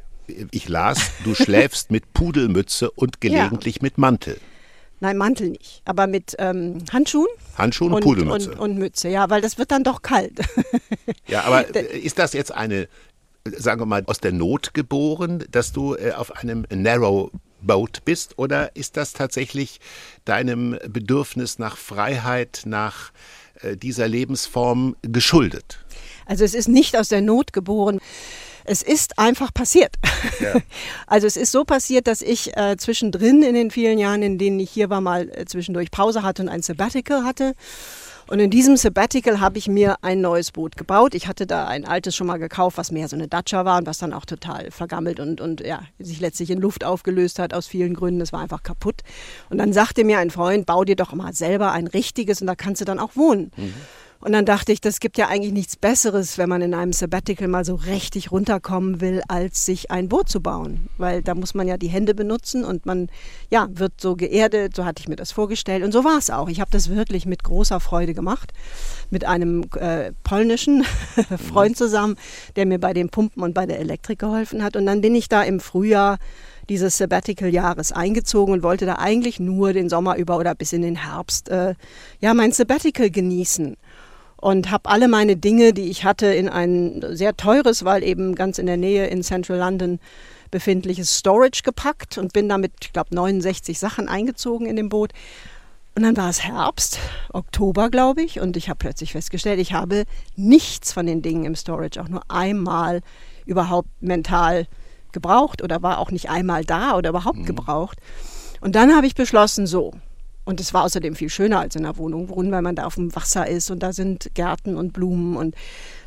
[SPEAKER 1] ich las, du schläfst mit Pudelmütze und gelegentlich ja. mit Mantel.
[SPEAKER 2] Nein, Mantel nicht, aber mit ähm, Handschuhen.
[SPEAKER 1] Handschuhen und, Pudelmütze.
[SPEAKER 2] Und, und, Mütze, ja, weil das wird dann doch kalt.
[SPEAKER 1] ja, aber ist das jetzt eine, sagen wir mal, aus der Not geboren, dass du äh, auf einem Narrow Boat bist oder ist das tatsächlich deinem Bedürfnis nach Freiheit, nach äh, dieser Lebensform geschuldet?
[SPEAKER 2] Also es ist nicht aus der Not geboren. Es ist einfach passiert. Ja. Also es ist so passiert, dass ich äh, zwischendrin in den vielen Jahren, in denen ich hier war, mal äh, zwischendurch Pause hatte und ein Sabbatical hatte. Und in diesem Sabbatical habe ich mir ein neues Boot gebaut. Ich hatte da ein altes schon mal gekauft, was mehr so eine Dacia war und was dann auch total vergammelt und, und ja, sich letztlich in Luft aufgelöst hat aus vielen Gründen. Es war einfach kaputt. Und dann sagte mir ein Freund, bau dir doch mal selber ein richtiges und da kannst du dann auch wohnen. Mhm. Und dann dachte ich, das gibt ja eigentlich nichts Besseres, wenn man in einem Sabbatical mal so richtig runterkommen will, als sich ein Boot zu bauen. Weil da muss man ja die Hände benutzen und man ja, wird so geerdet, so hatte ich mir das vorgestellt. Und so war es auch. Ich habe das wirklich mit großer Freude gemacht. Mit einem äh, polnischen Freund zusammen, der mir bei den Pumpen und bei der Elektrik geholfen hat. Und dann bin ich da im Frühjahr dieses Sabbatical-Jahres eingezogen und wollte da eigentlich nur den Sommer über oder bis in den Herbst äh, ja mein Sabbatical genießen und habe alle meine Dinge, die ich hatte, in ein sehr teures, weil eben ganz in der Nähe in Central London befindliches Storage gepackt und bin damit, ich glaube, 69 Sachen eingezogen in dem Boot. Und dann war es Herbst, Oktober, glaube ich, und ich habe plötzlich festgestellt, ich habe nichts von den Dingen im Storage auch nur einmal überhaupt mental gebraucht oder war auch nicht einmal da oder überhaupt mhm. gebraucht. Und dann habe ich beschlossen, so, und es war außerdem viel schöner als in der Wohnung wohnen, weil man da auf dem Wasser ist und da sind Gärten und Blumen. Und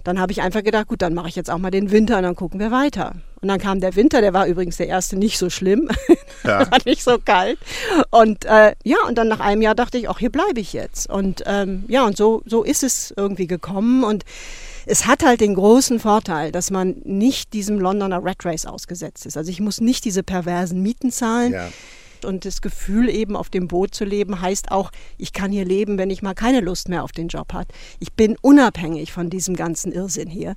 [SPEAKER 2] dann habe ich einfach gedacht, gut, dann mache ich jetzt auch mal den Winter und dann gucken wir weiter. Und dann kam der Winter, der war übrigens der erste nicht so schlimm, ja. war nicht so kalt. Und äh, ja, und dann nach einem Jahr dachte ich, auch hier bleibe ich jetzt. Und ähm, ja, und so, so ist es irgendwie gekommen. Und es hat halt den großen Vorteil, dass man nicht diesem Londoner Red Race ausgesetzt ist. Also ich muss nicht diese perversen Mieten zahlen. Ja. Und das Gefühl, eben auf dem Boot zu leben, heißt auch, ich kann hier leben, wenn ich mal keine Lust mehr auf den Job habe. Ich bin unabhängig von diesem ganzen Irrsinn hier.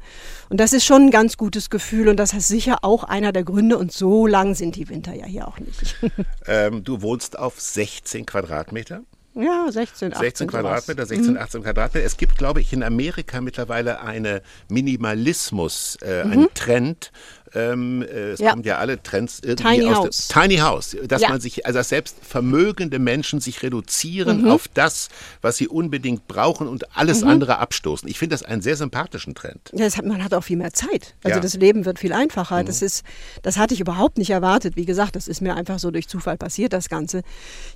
[SPEAKER 2] Und das ist schon ein ganz gutes Gefühl und das ist sicher auch einer der Gründe. Und so lang sind die Winter ja hier auch nicht.
[SPEAKER 1] Ähm, du wohnst auf 16 Quadratmeter?
[SPEAKER 2] Ja, 16, 18
[SPEAKER 1] 16 Quadratmeter, 16, 18 mhm. Quadratmeter. Es gibt, glaube ich, in Amerika mittlerweile eine Minimalismus, äh, mhm. einen Trend,
[SPEAKER 3] Ähm, äh, es ja. kommen ja alle Trends
[SPEAKER 2] irgendwie Tiny aus House.
[SPEAKER 3] Tiny House, dass ja. man sich, also dass selbst vermögende Menschen sich reduzieren mhm. auf das, was sie unbedingt brauchen und alles mhm. andere abstoßen. Ich finde das einen sehr sympathischen Trend.
[SPEAKER 2] Ja, hat, man hat auch viel mehr Zeit. Also ja. das Leben wird viel einfacher. Mhm. Das ist, das hatte ich überhaupt nicht erwartet. Wie gesagt, das ist mir einfach so durch Zufall passiert, das Ganze.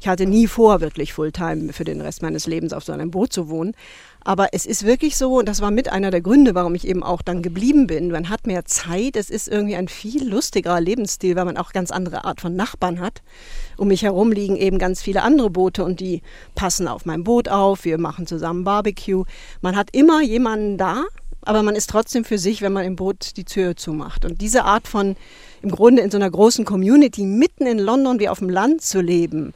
[SPEAKER 2] Ich hatte nie vor, wirklich Fulltime für den Rest meines Lebens auf so einem Boot zu wohnen. Aber es ist wirklich so, und das war mit einer der Gründe, warum ich eben auch dann geblieben bin. Man hat mehr Zeit, es ist irgendwie ein viel lustigerer Lebensstil, weil man auch ganz andere Art von Nachbarn hat. Um mich herum liegen eben ganz viele andere Boote und die passen auf mein Boot auf. Wir machen zusammen Barbecue. Man hat immer jemanden da, aber man ist trotzdem für sich, wenn man im Boot die Tür zumacht. Und diese Art von, im Grunde in so einer großen Community, mitten in London wie auf dem Land zu leben,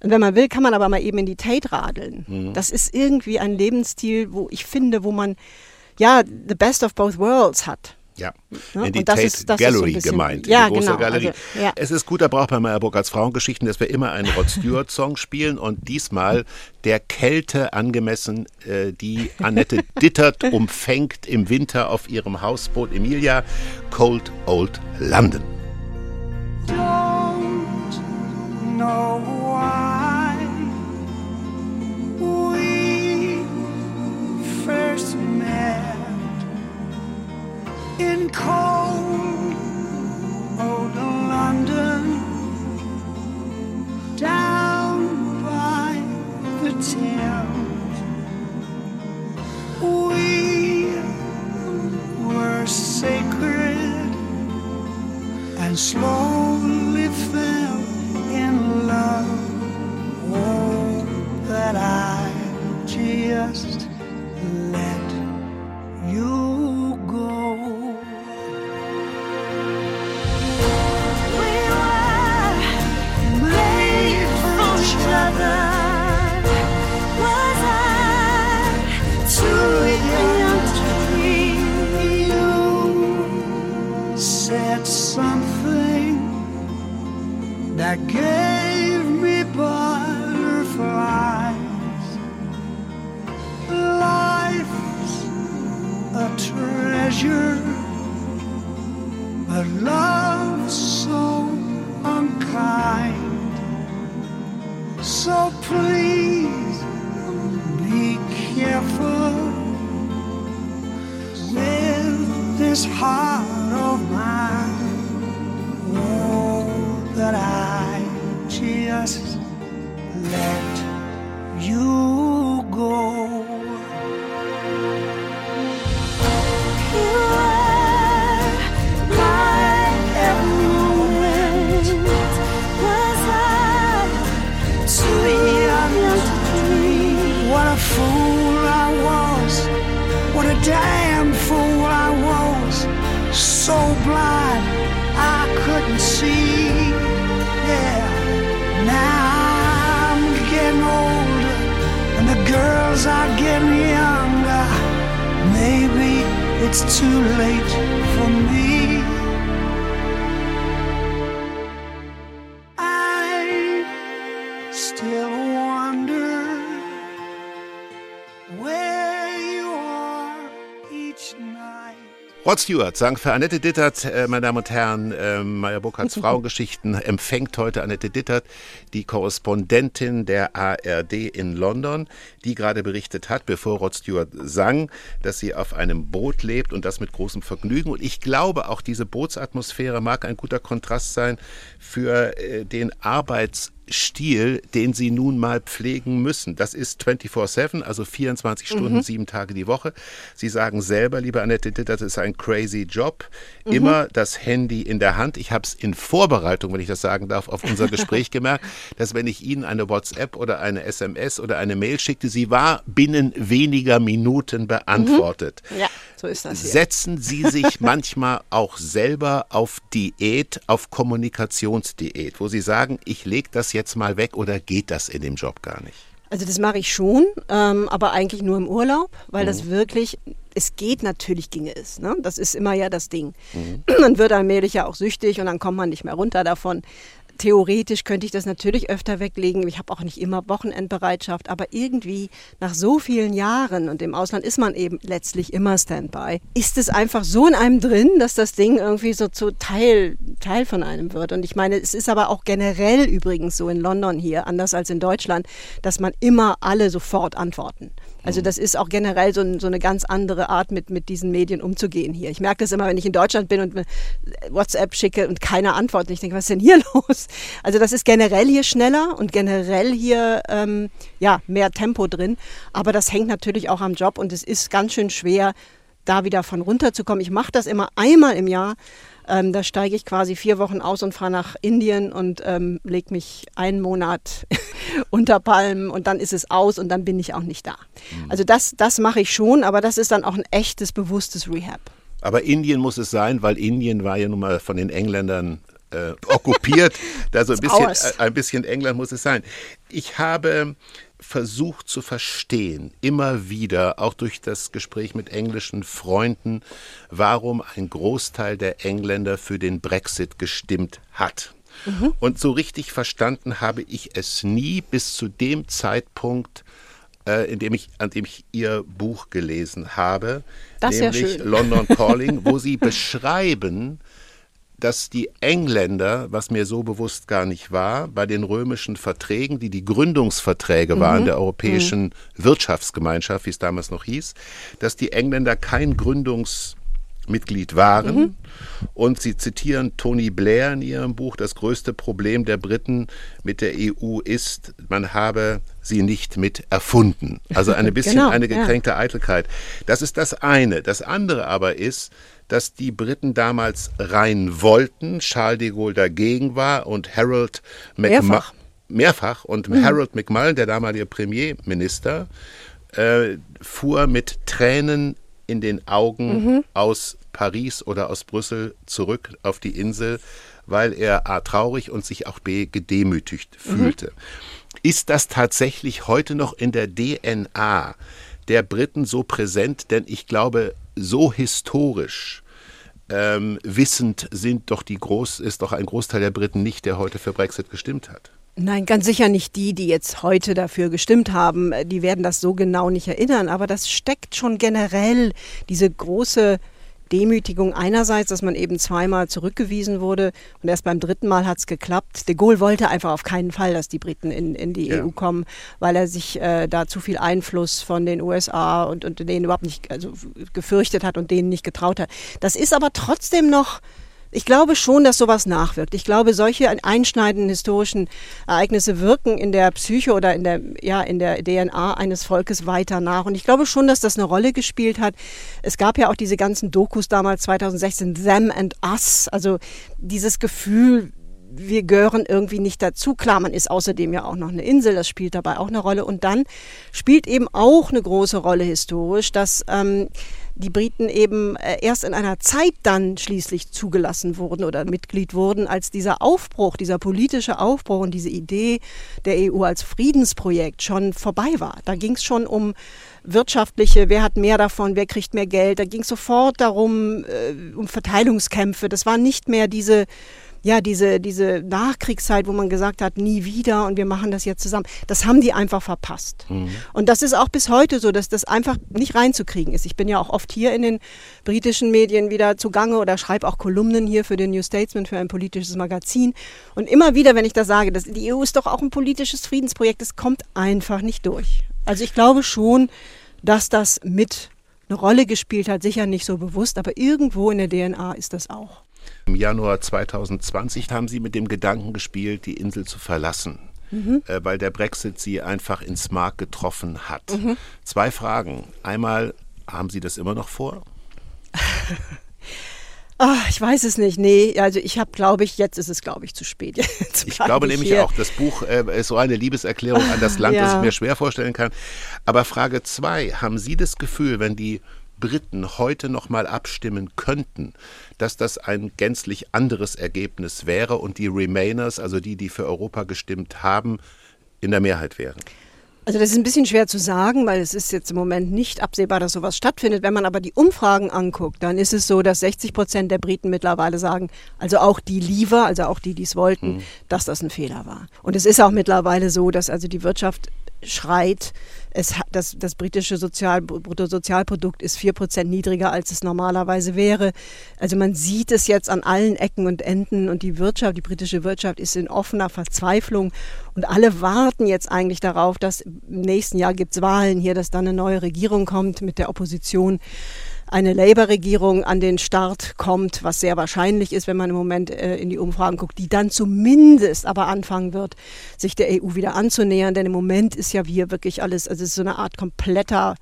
[SPEAKER 2] und wenn man will, kann man aber mal eben in die Tate radeln. Mhm. Das ist irgendwie ein Lebensstil, wo ich finde, wo man ja the best of both worlds hat.
[SPEAKER 3] Ja, in die Tate ist, Gallery so gemeint.
[SPEAKER 2] Ja,
[SPEAKER 3] die
[SPEAKER 2] große
[SPEAKER 3] genau. Galerie. Also, ja. Es ist guter Brauch bei Meyerburg als Frauengeschichten, dass wir immer einen Rod Stewart-Song spielen und diesmal der Kälte angemessen, äh, die Annette Dittert umfängt im Winter auf ihrem Hausboot Emilia, Cold Old London. Know why fool I was! What a damn fool I was! So blind I couldn't see. Yeah, now I'm getting older, and the girls are getting younger. Maybe it's too late for me. Rod Stewart sang für Annette Dittert, äh, meine Damen und Herren, äh, Meyer Burkhardts Frauengeschichten empfängt heute Annette Dittert, die Korrespondentin der ARD in London, die gerade berichtet hat, bevor Rod Stewart sang, dass sie auf einem Boot lebt und das mit großem Vergnügen. Und ich glaube, auch diese Bootsatmosphäre mag ein guter Kontrast sein für äh, den Arbeits Stil, den sie nun mal pflegen müssen. Das ist 24-7, also 24 Stunden, mhm. sieben Tage die Woche. Sie sagen selber, liebe Annette, das ist ein crazy Job. Mhm. Immer das Handy in der Hand. Ich habe es in Vorbereitung, wenn ich das sagen darf, auf unser Gespräch gemerkt, dass wenn ich Ihnen eine WhatsApp oder eine SMS oder eine Mail schickte, sie war binnen weniger Minuten beantwortet.
[SPEAKER 2] Mhm. Ja, so ist das. Hier.
[SPEAKER 3] Setzen Sie sich manchmal auch selber auf Diät, auf Kommunikationsdiät, wo Sie sagen, ich lege das jetzt mal weg oder geht das in dem Job gar nicht?
[SPEAKER 2] Also das mache ich schon, ähm, aber eigentlich nur im Urlaub, weil mhm. das wirklich, es geht natürlich, ginge es. Ne? Das ist immer ja das Ding. Mhm. Man wird allmählich ja auch süchtig und dann kommt man nicht mehr runter davon. Theoretisch könnte ich das natürlich öfter weglegen. Ich habe auch nicht immer Wochenendbereitschaft, aber irgendwie nach so vielen Jahren und im Ausland ist man eben letztlich immer Standby, ist es einfach so in einem drin, dass das Ding irgendwie so zu Teil, Teil von einem wird. Und ich meine, es ist aber auch generell übrigens so in London hier, anders als in Deutschland, dass man immer alle sofort antworten. Also das ist auch generell so, so, eine ganz andere Art, mit, mit diesen Medien umzugehen hier. Ich merke das immer, wenn ich in Deutschland bin und WhatsApp schicke und keiner antwortet. Ich denke, was ist denn hier los? Also das ist generell hier schneller und generell hier ähm, ja, mehr Tempo drin. Aber das hängt natürlich auch am Job und es ist ganz schön schwer, da wieder von runterzukommen. Ich mache das immer einmal im Jahr ähm, da steige ich quasi vier Wochen aus und fahre nach Indien und ähm, lege mich einen Monat unter Palmen und dann ist es aus und dann bin ich auch nicht da. Mhm. Also das, das mache ich schon, aber das ist dann auch ein echtes, bewusstes Rehab.
[SPEAKER 1] Aber Indien muss es sein, weil Indien war ja nun mal von den Engländern äh, okkupiert. also ein bisschen, äh, ein bisschen England muss es sein. Ich habe versucht zu verstehen, immer wieder, auch durch das Gespräch mit englischen Freunden, warum ein Großteil der Engländer für den Brexit gestimmt hat. Mhm. Und so richtig verstanden habe ich es nie bis zu dem Zeitpunkt, äh, in dem ich, an dem ich ihr Buch gelesen habe,
[SPEAKER 2] das
[SPEAKER 1] nämlich London Calling, wo sie beschreiben, dass die Engländer, was mir so bewusst gar nicht war, bei den römischen Verträgen, die die Gründungsverträge mhm. waren der Europäischen mhm. Wirtschaftsgemeinschaft, wie es damals noch hieß, dass die Engländer kein Gründungsmitglied waren. Mhm. Und sie zitieren Tony Blair in ihrem Buch, das größte Problem der Briten mit der EU ist, man habe sie nicht mit erfunden. Also eine bisschen genau, eine gekränkte ja. Eitelkeit. Das ist das eine. Das andere aber ist, dass die Briten damals rein wollten, Charles de Gaulle dagegen war und Harold
[SPEAKER 2] McMahon
[SPEAKER 1] mehrfach und mhm. Harold McMullen, der damalige Premierminister, äh, fuhr mit Tränen in den Augen mhm. aus Paris oder aus Brüssel zurück auf die Insel, weil er A traurig und sich auch B gedemütigt mhm. fühlte. Ist das tatsächlich heute noch in der DNA der Briten so präsent? Denn ich glaube, so historisch ähm, wissend sind doch die Groß, ist doch ein Großteil der Briten nicht, der heute für Brexit gestimmt hat.
[SPEAKER 2] Nein, ganz sicher nicht die, die jetzt heute dafür gestimmt haben. Die werden das so genau nicht erinnern. Aber das steckt schon generell diese große Demütigung einerseits, dass man eben zweimal zurückgewiesen wurde und erst beim dritten Mal hat es geklappt. De Gaulle wollte einfach auf keinen Fall, dass die Briten in, in die ja. EU kommen, weil er sich äh, da zu viel Einfluss von den USA und, und denen überhaupt nicht also, gefürchtet hat und denen nicht getraut hat. Das ist aber trotzdem noch ich glaube schon, dass sowas nachwirkt. Ich glaube, solche einschneidenden historischen Ereignisse wirken in der Psyche oder in der, ja, in der DNA eines Volkes weiter nach. Und ich glaube schon, dass das eine Rolle gespielt hat. Es gab ja auch diese ganzen Dokus damals 2016, Them and Us. Also dieses Gefühl, wir gehören irgendwie nicht dazu. Klar, man ist außerdem ja auch noch eine Insel, das spielt dabei auch eine Rolle. Und dann spielt eben auch eine große Rolle historisch, dass ähm, die Briten eben äh, erst in einer Zeit dann schließlich zugelassen wurden oder Mitglied wurden, als dieser Aufbruch, dieser politische Aufbruch und diese Idee der EU als Friedensprojekt schon vorbei war. Da ging es schon um wirtschaftliche, wer hat mehr davon, wer kriegt mehr Geld. Da ging es sofort darum, äh, um Verteilungskämpfe. Das war nicht mehr diese ja, diese, diese Nachkriegszeit, wo man gesagt hat, nie wieder und wir machen das jetzt zusammen, das haben die einfach verpasst. Mhm. Und das ist auch bis heute so, dass das einfach nicht reinzukriegen ist. Ich bin ja auch oft hier in den britischen Medien wieder zugange oder schreibe auch Kolumnen hier für den New Statesman, für ein politisches Magazin. Und immer wieder, wenn ich das sage, dass die EU ist doch auch ein politisches Friedensprojekt, es kommt einfach nicht durch. Also ich glaube schon, dass das mit eine Rolle gespielt hat, sicher nicht so bewusst, aber irgendwo in der DNA ist das auch.
[SPEAKER 1] Im Januar 2020 haben Sie mit dem Gedanken gespielt, die Insel zu verlassen. Mhm. Äh, weil der Brexit sie einfach ins Mark getroffen hat. Mhm. Zwei Fragen. Einmal, haben Sie das immer noch vor?
[SPEAKER 2] Oh, ich weiß es nicht. Nee, also ich habe, glaube ich, jetzt ist es, glaube ich, zu spät.
[SPEAKER 1] ich glaube nämlich hier. auch, das Buch äh, ist so eine Liebeserklärung an das Land, ja. das ich mir schwer vorstellen kann. Aber Frage zwei, haben Sie das Gefühl, wenn die Briten heute noch mal abstimmen könnten, dass das ein gänzlich anderes Ergebnis wäre und die Remainers, also die, die für Europa gestimmt haben, in der Mehrheit wären?
[SPEAKER 2] Also das ist ein bisschen schwer zu sagen, weil es ist jetzt im Moment nicht absehbar, dass sowas stattfindet. Wenn man aber die Umfragen anguckt, dann ist es so, dass 60 Prozent der Briten mittlerweile sagen, also auch die Leaver, also auch die, die es wollten, mhm. dass das ein Fehler war. Und es ist auch mittlerweile so, dass also die Wirtschaft schreit, es, das, das britische Sozial, Bruttosozialprodukt ist vier Prozent niedriger, als es normalerweise wäre. Also man sieht es jetzt an allen Ecken und Enden und die Wirtschaft, die britische Wirtschaft ist in offener Verzweiflung und alle warten jetzt eigentlich darauf, dass im nächsten Jahr gibt es Wahlen hier, dass dann eine neue Regierung kommt mit der Opposition eine Labour-Regierung an den Start kommt, was sehr wahrscheinlich ist, wenn man im Moment äh, in die Umfragen guckt, die dann zumindest aber anfangen wird, sich der EU wieder anzunähern. Denn im Moment ist ja hier wirklich alles, also es ist so eine Art kompletter,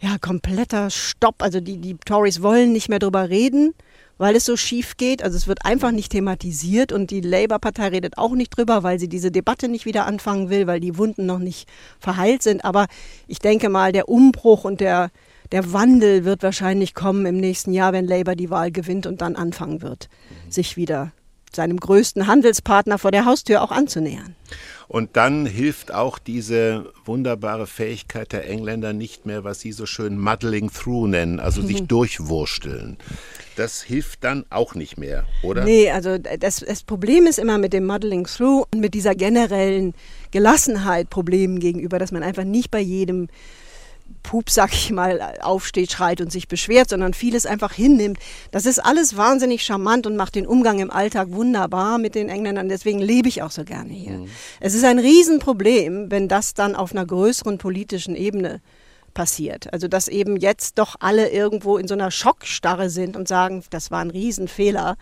[SPEAKER 2] ja, kompletter Stopp. Also die, die Tories wollen nicht mehr drüber reden weil es so schief geht. Also es wird einfach nicht thematisiert und die Labour-Partei redet auch nicht drüber, weil sie diese Debatte nicht wieder anfangen will, weil die Wunden noch nicht verheilt sind. Aber ich denke mal, der Umbruch und der, der Wandel wird wahrscheinlich kommen im nächsten Jahr, wenn Labour die Wahl gewinnt und dann anfangen wird, sich wieder seinem größten Handelspartner vor der Haustür auch anzunähern.
[SPEAKER 1] Und dann hilft auch diese wunderbare Fähigkeit der Engländer nicht mehr, was sie so schön muddling through nennen, also sich durchwursteln. Das hilft dann auch nicht mehr, oder?
[SPEAKER 2] Nee, also das, das Problem ist immer mit dem muddling through und mit dieser generellen Gelassenheit Problemen gegenüber, dass man einfach nicht bei jedem Pup, sag ich mal, aufsteht, schreit und sich beschwert, sondern vieles einfach hinnimmt. Das ist alles wahnsinnig charmant und macht den Umgang im Alltag wunderbar mit den Engländern. Deswegen lebe ich auch so gerne hier. Mhm. Es ist ein Riesenproblem, wenn das dann auf einer größeren politischen Ebene passiert. Also dass eben jetzt doch alle irgendwo in so einer Schockstarre sind und sagen, das war ein Riesenfehler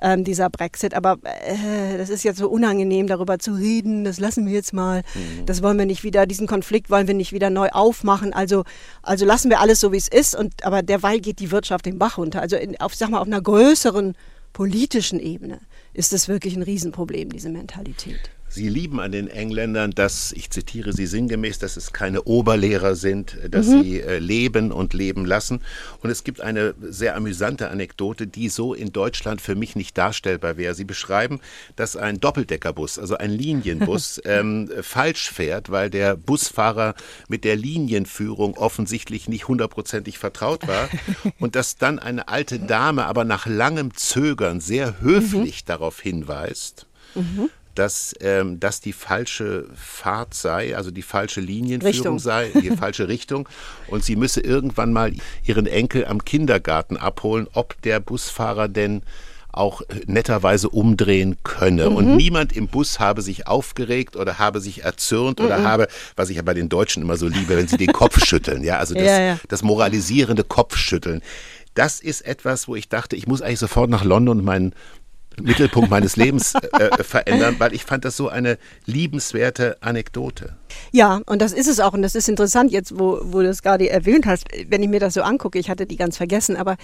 [SPEAKER 2] ähm, dieser Brexit. Aber äh, das ist jetzt so unangenehm, darüber zu reden. Das lassen wir jetzt mal. Mhm. Das wollen wir nicht wieder, diesen Konflikt wollen wir nicht wieder neu aufmachen. Also, also lassen wir alles so, wie es ist. Und, aber derweil geht die Wirtschaft den Bach runter. Also in, auf, sag mal, auf einer größeren politischen Ebene ist das wirklich ein Riesenproblem, diese Mentalität.
[SPEAKER 1] Sie lieben an den Engländern, dass, ich zitiere Sie sinngemäß, dass es keine Oberlehrer sind, dass mhm. sie äh, leben und leben lassen. Und es gibt eine sehr amüsante Anekdote, die so in Deutschland für mich nicht darstellbar wäre. Sie beschreiben, dass ein Doppeldeckerbus, also ein Linienbus, ähm, falsch fährt, weil der Busfahrer mit der Linienführung offensichtlich nicht hundertprozentig vertraut war und dass dann eine alte Dame aber nach langem Zögern sehr höflich mhm. darauf hinweist, mhm dass ähm, das die falsche Fahrt sei, also die falsche Linienführung Richtung. sei, die falsche Richtung. Und sie müsse irgendwann mal ihren Enkel am Kindergarten abholen, ob der Busfahrer denn auch netterweise umdrehen könne. Mhm. Und niemand im Bus habe sich aufgeregt oder habe sich erzürnt mhm. oder habe, was ich ja bei den Deutschen immer so liebe, wenn sie den Kopf schütteln, ja, also das, ja, ja. das moralisierende Kopfschütteln. Das ist etwas, wo ich dachte, ich muss eigentlich sofort nach London meinen Mittelpunkt meines Lebens äh, äh, verändern, weil ich fand das so eine liebenswerte Anekdote.
[SPEAKER 2] Ja, und das ist es auch. Und das ist interessant jetzt, wo, wo du es gerade erwähnt hast, wenn ich mir das so angucke, ich hatte die ganz vergessen, aber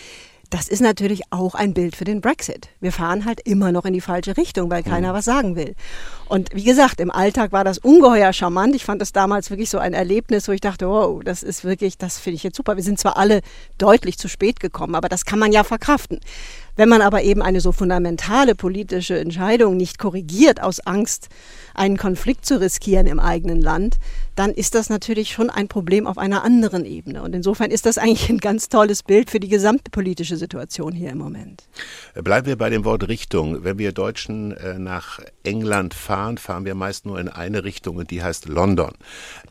[SPEAKER 2] das ist natürlich auch ein Bild für den Brexit. Wir fahren halt immer noch in die falsche Richtung, weil keiner mhm. was sagen will. Und wie gesagt, im Alltag war das ungeheuer charmant. Ich fand das damals wirklich so ein Erlebnis, wo ich dachte, wow, das ist wirklich, das finde ich jetzt super. Wir sind zwar alle deutlich zu spät gekommen, aber das kann man ja verkraften. Wenn man aber eben eine so fundamentale politische Entscheidung nicht korrigiert aus Angst, einen Konflikt zu riskieren im eigenen Land, dann ist das natürlich schon ein Problem auf einer anderen Ebene. Und insofern ist das eigentlich ein ganz tolles Bild für die gesamte politische Situation hier im Moment.
[SPEAKER 1] Bleiben wir bei dem Wort Richtung. Wenn wir Deutschen äh, nach England fahren, fahren wir meist nur in eine Richtung und die heißt London.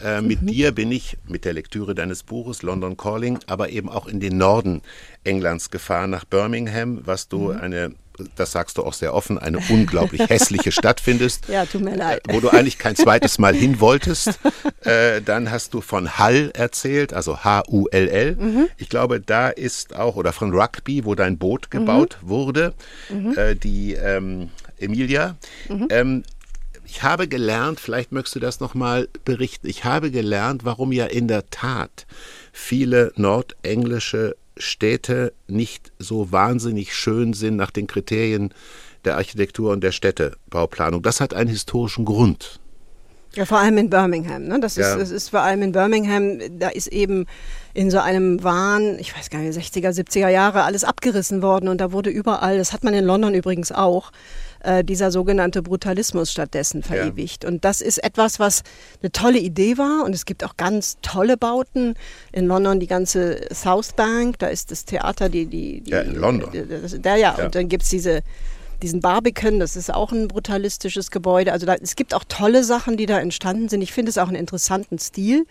[SPEAKER 1] Äh, mit mhm. dir bin ich mit der Lektüre deines Buches London Calling, aber eben auch in den Norden Englands gefahren, nach Birmingham, was du mhm. eine das sagst du auch sehr offen, eine unglaublich hässliche Stadt findest.
[SPEAKER 2] Ja, tut mir leid.
[SPEAKER 1] Wo du eigentlich kein zweites Mal hin wolltest. Äh, dann hast du von Hull erzählt, also H-U-L-L. Mhm. Ich glaube, da ist auch, oder von Rugby, wo dein Boot mhm. gebaut mhm. wurde, mhm. Äh, die ähm, Emilia. Mhm. Ähm, ich habe gelernt, vielleicht möchtest du das nochmal berichten, ich habe gelernt, warum ja in der Tat viele nordenglische Städte nicht so wahnsinnig schön sind nach den Kriterien der Architektur und der Städtebauplanung. Das hat einen historischen Grund.
[SPEAKER 2] Ja, vor allem in Birmingham. Ne? Das, ja. ist, das ist vor allem in Birmingham, da ist eben in so einem Wahn, ich weiß gar nicht, 60er, 70er Jahre alles abgerissen worden und da wurde überall, das hat man in London übrigens auch, äh, dieser sogenannte Brutalismus stattdessen verewigt. Ja. Und das ist etwas, was eine tolle Idee war. Und es gibt auch ganz tolle Bauten. In London die ganze South Bank, da ist das Theater, die. die, die
[SPEAKER 1] ja, in London.
[SPEAKER 2] Da, ja, ja, und dann gibt es diese diesen Barbican, das ist auch ein brutalistisches Gebäude. Also da, es gibt auch tolle Sachen, die da entstanden sind. Ich finde es auch einen interessanten Stil.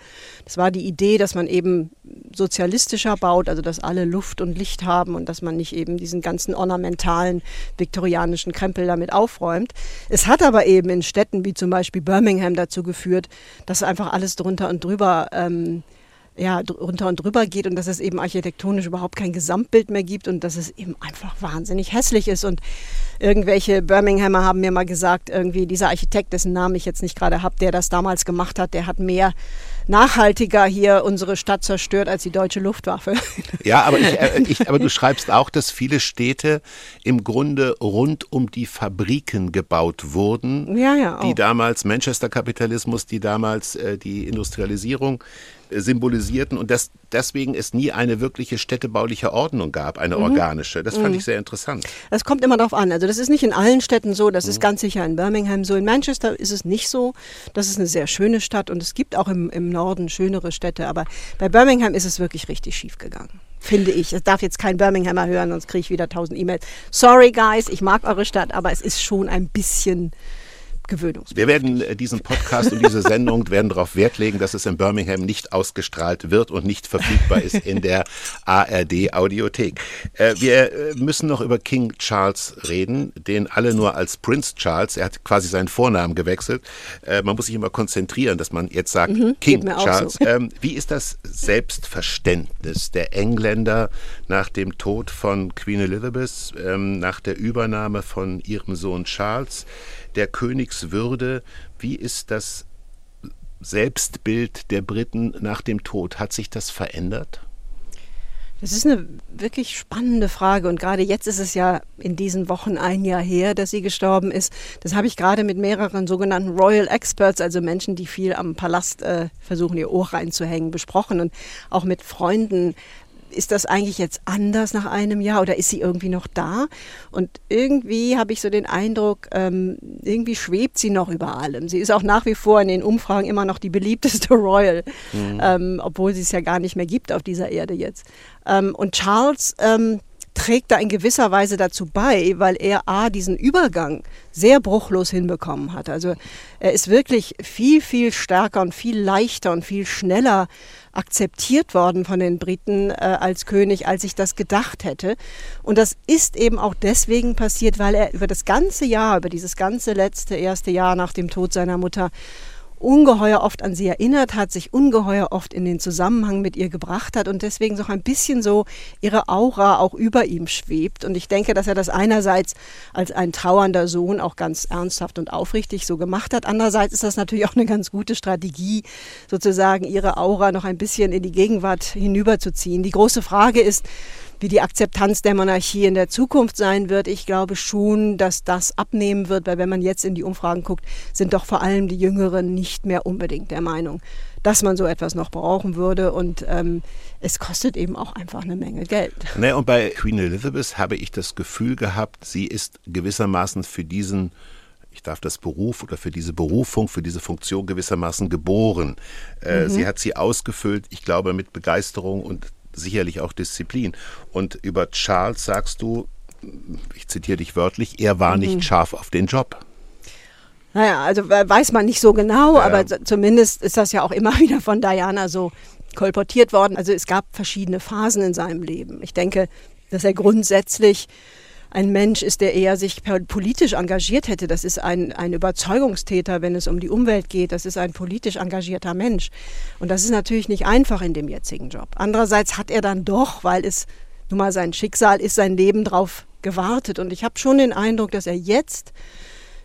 [SPEAKER 2] Das war die Idee, dass man eben sozialistischer baut, also dass alle Luft und Licht haben und dass man nicht eben diesen ganzen ornamentalen viktorianischen Krempel damit aufräumt. Es hat aber eben in Städten wie zum Beispiel Birmingham dazu geführt, dass einfach alles drunter und drüber ähm, ja, drunter und drüber geht und dass es eben architektonisch überhaupt kein Gesamtbild mehr gibt und dass es eben einfach wahnsinnig hässlich ist. Und irgendwelche Birminghamer haben mir mal gesagt, irgendwie dieser Architekt, dessen Namen ich jetzt nicht gerade habe, der das damals gemacht hat, der hat mehr nachhaltiger hier unsere Stadt zerstört als die deutsche Luftwaffe.
[SPEAKER 1] Ja, aber, ich, äh, ich, aber du schreibst auch, dass viele Städte im Grunde rund um die Fabriken gebaut wurden,
[SPEAKER 2] ja, ja,
[SPEAKER 1] die damals Manchester-Kapitalismus, die damals äh, die Industrialisierung symbolisierten und dass deswegen es nie eine wirkliche städtebauliche Ordnung gab, eine mhm. organische. Das fand mhm. ich sehr interessant.
[SPEAKER 2] Das kommt immer darauf an. Also das ist nicht in allen Städten so, das mhm. ist ganz sicher in Birmingham so. In Manchester ist es nicht so. Das ist eine sehr schöne Stadt und es gibt auch im, im Norden schönere Städte, aber bei Birmingham ist es wirklich richtig schief gegangen finde ich. Es darf jetzt kein Birminghamer hören, sonst kriege ich wieder tausend E-Mails. Sorry, guys, ich mag eure Stadt, aber es ist schon ein bisschen gewöhnungsbedürftig.
[SPEAKER 1] Wir werden äh, diesen Podcast und diese Sendung werden darauf Wert legen, dass es in Birmingham nicht ausgestrahlt wird und nicht verfügbar ist in der ARD Audiothek. Äh, wir äh, müssen noch über King Charles reden, den alle nur als Prince Charles, er hat quasi seinen Vornamen gewechselt. Man muss sich immer konzentrieren, dass man jetzt sagt mhm, King Charles. So. Ähm, wie ist das Selbstverständnis der Engländer nach dem Tod von Queen Elizabeth, ähm, nach der Übernahme von ihrem Sohn Charles? Der Königswürde. Wie ist das Selbstbild der Briten nach dem Tod? Hat sich das verändert?
[SPEAKER 2] Das ist eine wirklich spannende Frage und gerade jetzt ist es ja in diesen Wochen ein Jahr her, dass sie gestorben ist. Das habe ich gerade mit mehreren sogenannten Royal Experts, also Menschen, die viel am Palast äh, versuchen, ihr Ohr reinzuhängen, besprochen und auch mit Freunden ist das eigentlich jetzt anders nach einem Jahr oder ist sie irgendwie noch da? Und irgendwie habe ich so den Eindruck, ähm, irgendwie schwebt sie noch über allem. Sie ist auch nach wie vor in den Umfragen immer noch die beliebteste Royal, mhm. ähm, obwohl sie es ja gar nicht mehr gibt auf dieser Erde jetzt. Ähm, und Charles ähm, trägt da in gewisser Weise dazu bei, weil er A, diesen Übergang sehr bruchlos hinbekommen hat. Also er ist wirklich viel, viel stärker und viel leichter und viel schneller akzeptiert worden von den Briten äh, als König, als ich das gedacht hätte. Und das ist eben auch deswegen passiert, weil er über das ganze Jahr, über dieses ganze letzte erste Jahr nach dem Tod seiner Mutter ungeheuer oft an sie erinnert hat, sich ungeheuer oft in den Zusammenhang mit ihr gebracht hat und deswegen so ein bisschen so ihre Aura auch über ihm schwebt. Und ich denke, dass er das einerseits als ein trauernder Sohn auch ganz ernsthaft und aufrichtig so gemacht hat. Andererseits ist das natürlich auch eine ganz gute Strategie, sozusagen ihre Aura noch ein bisschen in die Gegenwart hinüberzuziehen. Die große Frage ist, wie die Akzeptanz der Monarchie in der Zukunft sein wird. Ich glaube schon, dass das abnehmen wird, weil wenn man jetzt in die Umfragen guckt, sind doch vor allem die Jüngeren nicht mehr unbedingt der Meinung, dass man so etwas noch brauchen würde. Und ähm, es kostet eben auch einfach eine Menge Geld.
[SPEAKER 1] Ne, und bei Queen Elizabeth habe ich das Gefühl gehabt, sie ist gewissermaßen für diesen ich darf das Beruf oder für diese Berufung, für diese Funktion gewissermaßen geboren. Äh, mhm. Sie hat sie ausgefüllt, ich glaube, mit Begeisterung und sicherlich auch Disziplin. Und über Charles sagst du, ich zitiere dich wörtlich, er war mhm. nicht scharf auf den Job.
[SPEAKER 2] Naja, also weiß man nicht so genau, ja. aber zumindest ist das ja auch immer wieder von Diana so kolportiert worden. Also es gab verschiedene Phasen in seinem Leben. Ich denke, dass er grundsätzlich ein Mensch ist, der eher sich politisch engagiert hätte. Das ist ein, ein Überzeugungstäter, wenn es um die Umwelt geht. Das ist ein politisch engagierter Mensch. Und das ist natürlich nicht einfach in dem jetzigen Job. Andererseits hat er dann doch, weil es nun mal sein Schicksal ist, sein Leben drauf gewartet. Und ich habe schon den Eindruck, dass er jetzt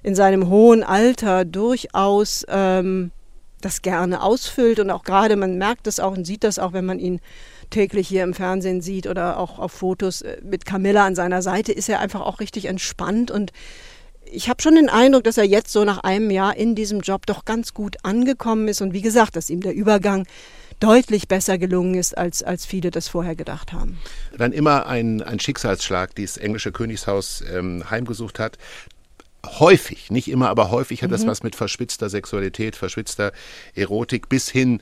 [SPEAKER 2] in seinem hohen Alter durchaus ähm, das gerne ausfüllt und auch gerade, man merkt es auch und sieht das auch, wenn man ihn täglich hier im Fernsehen sieht oder auch auf Fotos äh, mit Camilla an seiner Seite, ist er einfach auch richtig entspannt und ich habe schon den Eindruck, dass er jetzt so nach einem Jahr in diesem Job doch ganz gut angekommen ist und wie gesagt, dass ihm der Übergang deutlich besser gelungen ist, als, als viele das vorher gedacht haben.
[SPEAKER 1] Dann immer ein, ein Schicksalsschlag, die das englische Königshaus ähm, heimgesucht hat häufig, nicht immer, aber häufig hat mhm. das was mit verschwitzter Sexualität, verschwitzter Erotik bis hin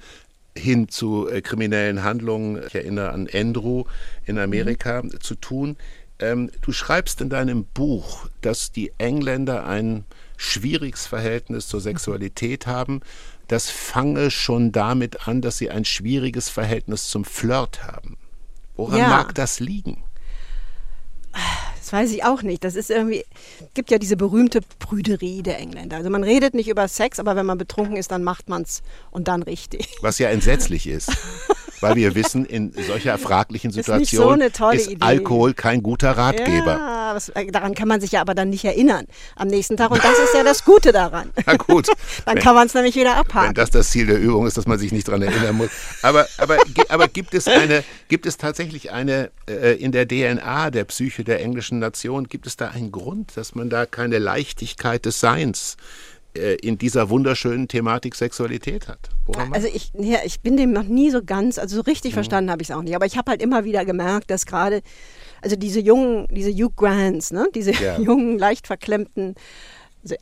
[SPEAKER 1] hin zu äh, kriminellen Handlungen, ich erinnere an Andrew in Amerika, mhm. zu tun. Ähm, du schreibst in deinem Buch, dass die Engländer ein schwieriges Verhältnis zur Sexualität haben. Das fange schon damit an, dass sie ein schwieriges Verhältnis zum Flirt haben. Woran ja. mag das liegen?
[SPEAKER 2] Das weiß ich auch nicht. Das ist irgendwie, gibt ja diese berühmte Prüderie der Engländer. Also man redet nicht über Sex, aber wenn man betrunken ist, dann macht man es und dann richtig.
[SPEAKER 1] Was ja entsetzlich ist. weil wir wissen, in solcher fraglichen Situation ist, so ist Alkohol kein guter Ratgeber.
[SPEAKER 2] Ja, was, äh, daran kann man sich ja aber dann nicht erinnern am nächsten Tag. Und das ist ja das Gute daran.
[SPEAKER 1] Na gut.
[SPEAKER 2] dann wenn, kann man es nämlich wieder abhaken.
[SPEAKER 1] Wenn das das Ziel der Übung ist, dass man sich nicht daran erinnern muss. Aber, aber, aber gibt, es eine, gibt es tatsächlich eine, äh, in der DNA der Psyche der englischen Nation, gibt es da einen Grund, dass man da keine Leichtigkeit des Seins äh, in dieser wunderschönen Thematik Sexualität hat.
[SPEAKER 2] Also ich, ja, ich bin dem noch nie so ganz, also so richtig mhm. verstanden habe ich es auch nicht. Aber ich habe halt immer wieder gemerkt, dass gerade, also diese jungen, diese Hugh Grants, ne, diese ja. jungen, leicht verklemmten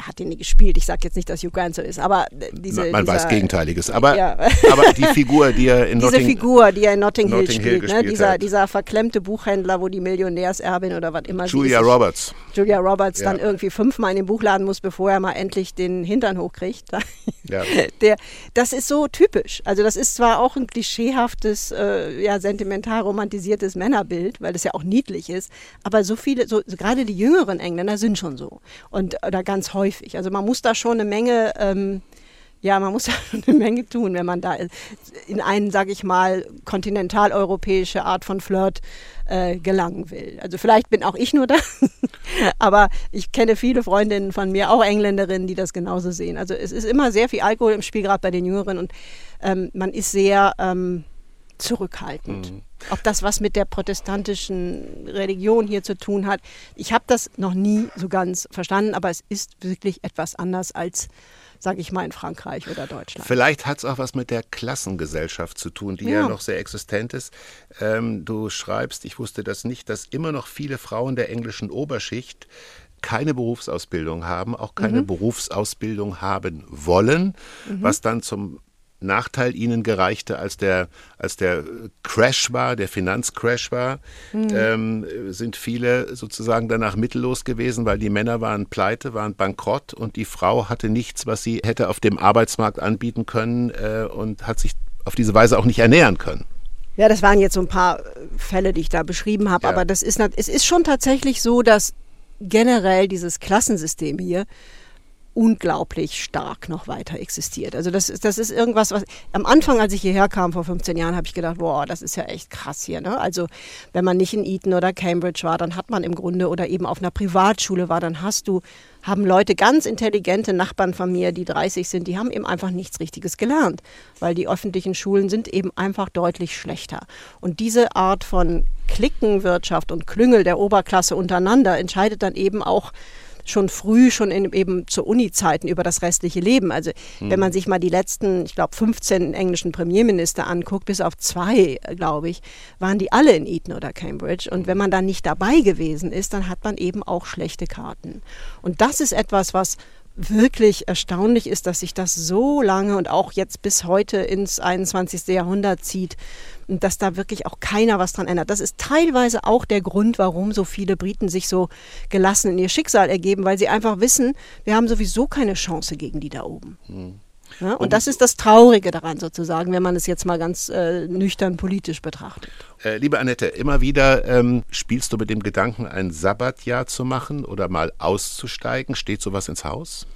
[SPEAKER 2] hat den nie gespielt. Ich sage jetzt nicht, dass Hugh Grant so ist, aber diese.
[SPEAKER 1] Man
[SPEAKER 2] dieser,
[SPEAKER 1] weiß Gegenteiliges. Aber, ja. aber die Figur, die er in
[SPEAKER 2] Diese Notting, Figur, die er in Notting, Notting Hill spielt, Hill ne? dieser, dieser verklemmte Buchhändler, wo die Millionärserbin oder was immer
[SPEAKER 1] Julia ist, Roberts.
[SPEAKER 2] Julia Roberts ja. dann irgendwie fünfmal in den Buchladen muss, bevor er mal endlich den Hintern hochkriegt. Ja. Der, das ist so typisch. Also das ist zwar auch ein klischeehaftes, äh, ja, sentimental romantisiertes Männerbild, weil das ja auch niedlich ist, aber so viele, so, gerade die jüngeren Engländer sind schon so. Und oder ganz häufig. Also man muss da schon eine Menge, ähm, ja, man muss da eine Menge tun, wenn man da in eine, sage ich mal, kontinentaleuropäische Art von Flirt äh, gelangen will. Also vielleicht bin auch ich nur da, aber ich kenne viele Freundinnen von mir, auch Engländerinnen, die das genauso sehen. Also es ist immer sehr viel Alkohol im Spiel, gerade bei den Jüngeren und ähm, man ist sehr ähm, zurückhaltend. Mhm. Ob das was mit der protestantischen Religion hier zu tun hat, ich habe das noch nie so ganz verstanden, aber es ist wirklich etwas anders als sage ich mal, in Frankreich oder Deutschland.
[SPEAKER 1] Vielleicht hat es auch was mit der Klassengesellschaft zu tun, die ja, ja noch sehr existent ist. Ähm, du schreibst, ich wusste das nicht, dass immer noch viele Frauen der englischen Oberschicht keine Berufsausbildung haben, auch keine mhm. Berufsausbildung haben wollen, mhm. was dann zum Nachteil ihnen gereichte, als der, als der Crash war, der Finanzcrash war, mhm. ähm, sind viele sozusagen danach mittellos gewesen, weil die Männer waren pleite, waren bankrott und die Frau hatte nichts, was sie hätte auf dem Arbeitsmarkt anbieten können äh, und hat sich auf diese Weise auch nicht ernähren können.
[SPEAKER 2] Ja, das waren jetzt so ein paar Fälle, die ich da beschrieben habe, ja. aber das ist, es ist schon tatsächlich so, dass generell dieses Klassensystem hier unglaublich stark noch weiter existiert. Also das ist, das ist irgendwas, was am Anfang, als ich hierher kam vor 15 Jahren, habe ich gedacht, boah, das ist ja echt krass hier. Ne? Also wenn man nicht in Eton oder Cambridge war, dann hat man im Grunde oder eben auf einer Privatschule war, dann hast du, haben Leute ganz intelligente Nachbarn von mir, die 30 sind, die haben eben einfach nichts Richtiges gelernt, weil die öffentlichen Schulen sind eben einfach deutlich schlechter. Und diese Art von Klickenwirtschaft und Klüngel der Oberklasse untereinander entscheidet dann eben auch, schon früh, schon in, eben zu Uni-Zeiten über das restliche Leben. Also mhm. wenn man sich mal die letzten, ich glaube, 15 englischen Premierminister anguckt, bis auf zwei, glaube ich, waren die alle in Eton oder Cambridge. Und wenn man da nicht dabei gewesen ist, dann hat man eben auch schlechte Karten. Und das ist etwas, was wirklich erstaunlich ist, dass sich das so lange und auch jetzt bis heute ins 21. Jahrhundert zieht und dass da wirklich auch keiner was dran ändert. Das ist teilweise auch der Grund, warum so viele Briten sich so gelassen in ihr Schicksal ergeben, weil sie einfach wissen, wir haben sowieso keine Chance gegen die da oben. Hm. Ja, und, und, das ist das Traurige daran sozusagen, wenn man es jetzt mal ganz äh, nüchtern politisch betrachtet.
[SPEAKER 1] Äh, liebe Annette, immer wieder ähm, spielst du mit dem Gedanken, ein Sabbatjahr zu machen oder mal auszusteigen. Steht sowas ins Haus?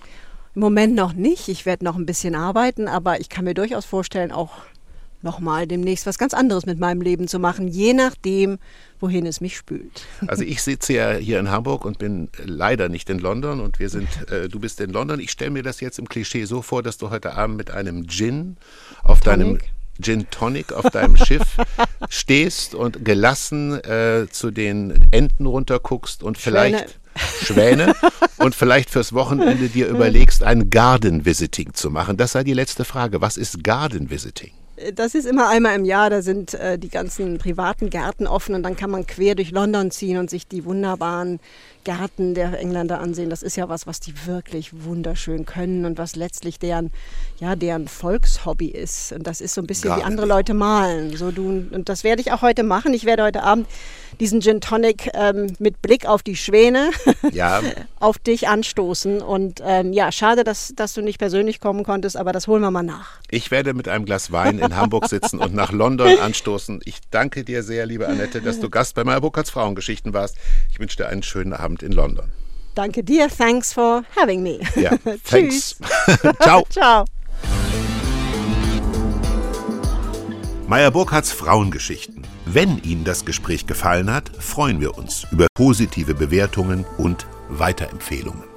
[SPEAKER 2] Im Moment noch nicht. Ich werde noch ein bisschen arbeiten, aber ich kann mir durchaus vorstellen, auch nochmal demnächst was ganz anderes mit meinem Leben zu machen, je nachdem, wohin es mich spült.
[SPEAKER 1] Also ich sitze ja hier in Hamburg und bin leider nicht in London und wir sind, äh, du bist in London. Ich stelle mir das jetzt im Klischee so vor, dass du heute Abend mit einem Gin auf Tonic. deinem Gin Tonic auf deinem Schiff stehst und gelassen äh, zu den Enten runterguckst und vielleicht Schwäne. Schwäne und vielleicht fürs Wochenende dir überlegst, ein Garden Visiting zu machen. Das sei die letzte Frage. Was ist Garden Visiting?
[SPEAKER 2] Das ist immer einmal im Jahr, da sind äh, die ganzen privaten Gärten offen und dann kann man quer durch London ziehen und sich die wunderbaren Gärten der Engländer ansehen. Das ist ja was, was die wirklich wunderschön können und was letztlich deren, ja, deren Volkshobby ist. Und das ist so ein bisschen Gar wie andere Leute malen. So du, und das werde ich auch heute machen. Ich werde heute Abend diesen Gin Tonic ähm, mit Blick auf die Schwäne ja. auf dich anstoßen. Und ähm, ja, schade, dass, dass du nicht persönlich kommen konntest, aber das holen wir mal nach.
[SPEAKER 1] Ich werde mit einem Glas Wein in Hamburg sitzen und nach London anstoßen. Ich danke dir sehr, liebe Annette, dass du Gast bei Meyer Burkhardts Frauengeschichten warst. Ich wünsche dir einen schönen Abend in London.
[SPEAKER 2] Danke dir. Thanks for having me.
[SPEAKER 1] Ja, thanks. Ciao.
[SPEAKER 2] Ciao.
[SPEAKER 1] Meyer Burkhardts Frauengeschichten. Wenn Ihnen das Gespräch gefallen hat, freuen wir uns über positive Bewertungen und Weiterempfehlungen.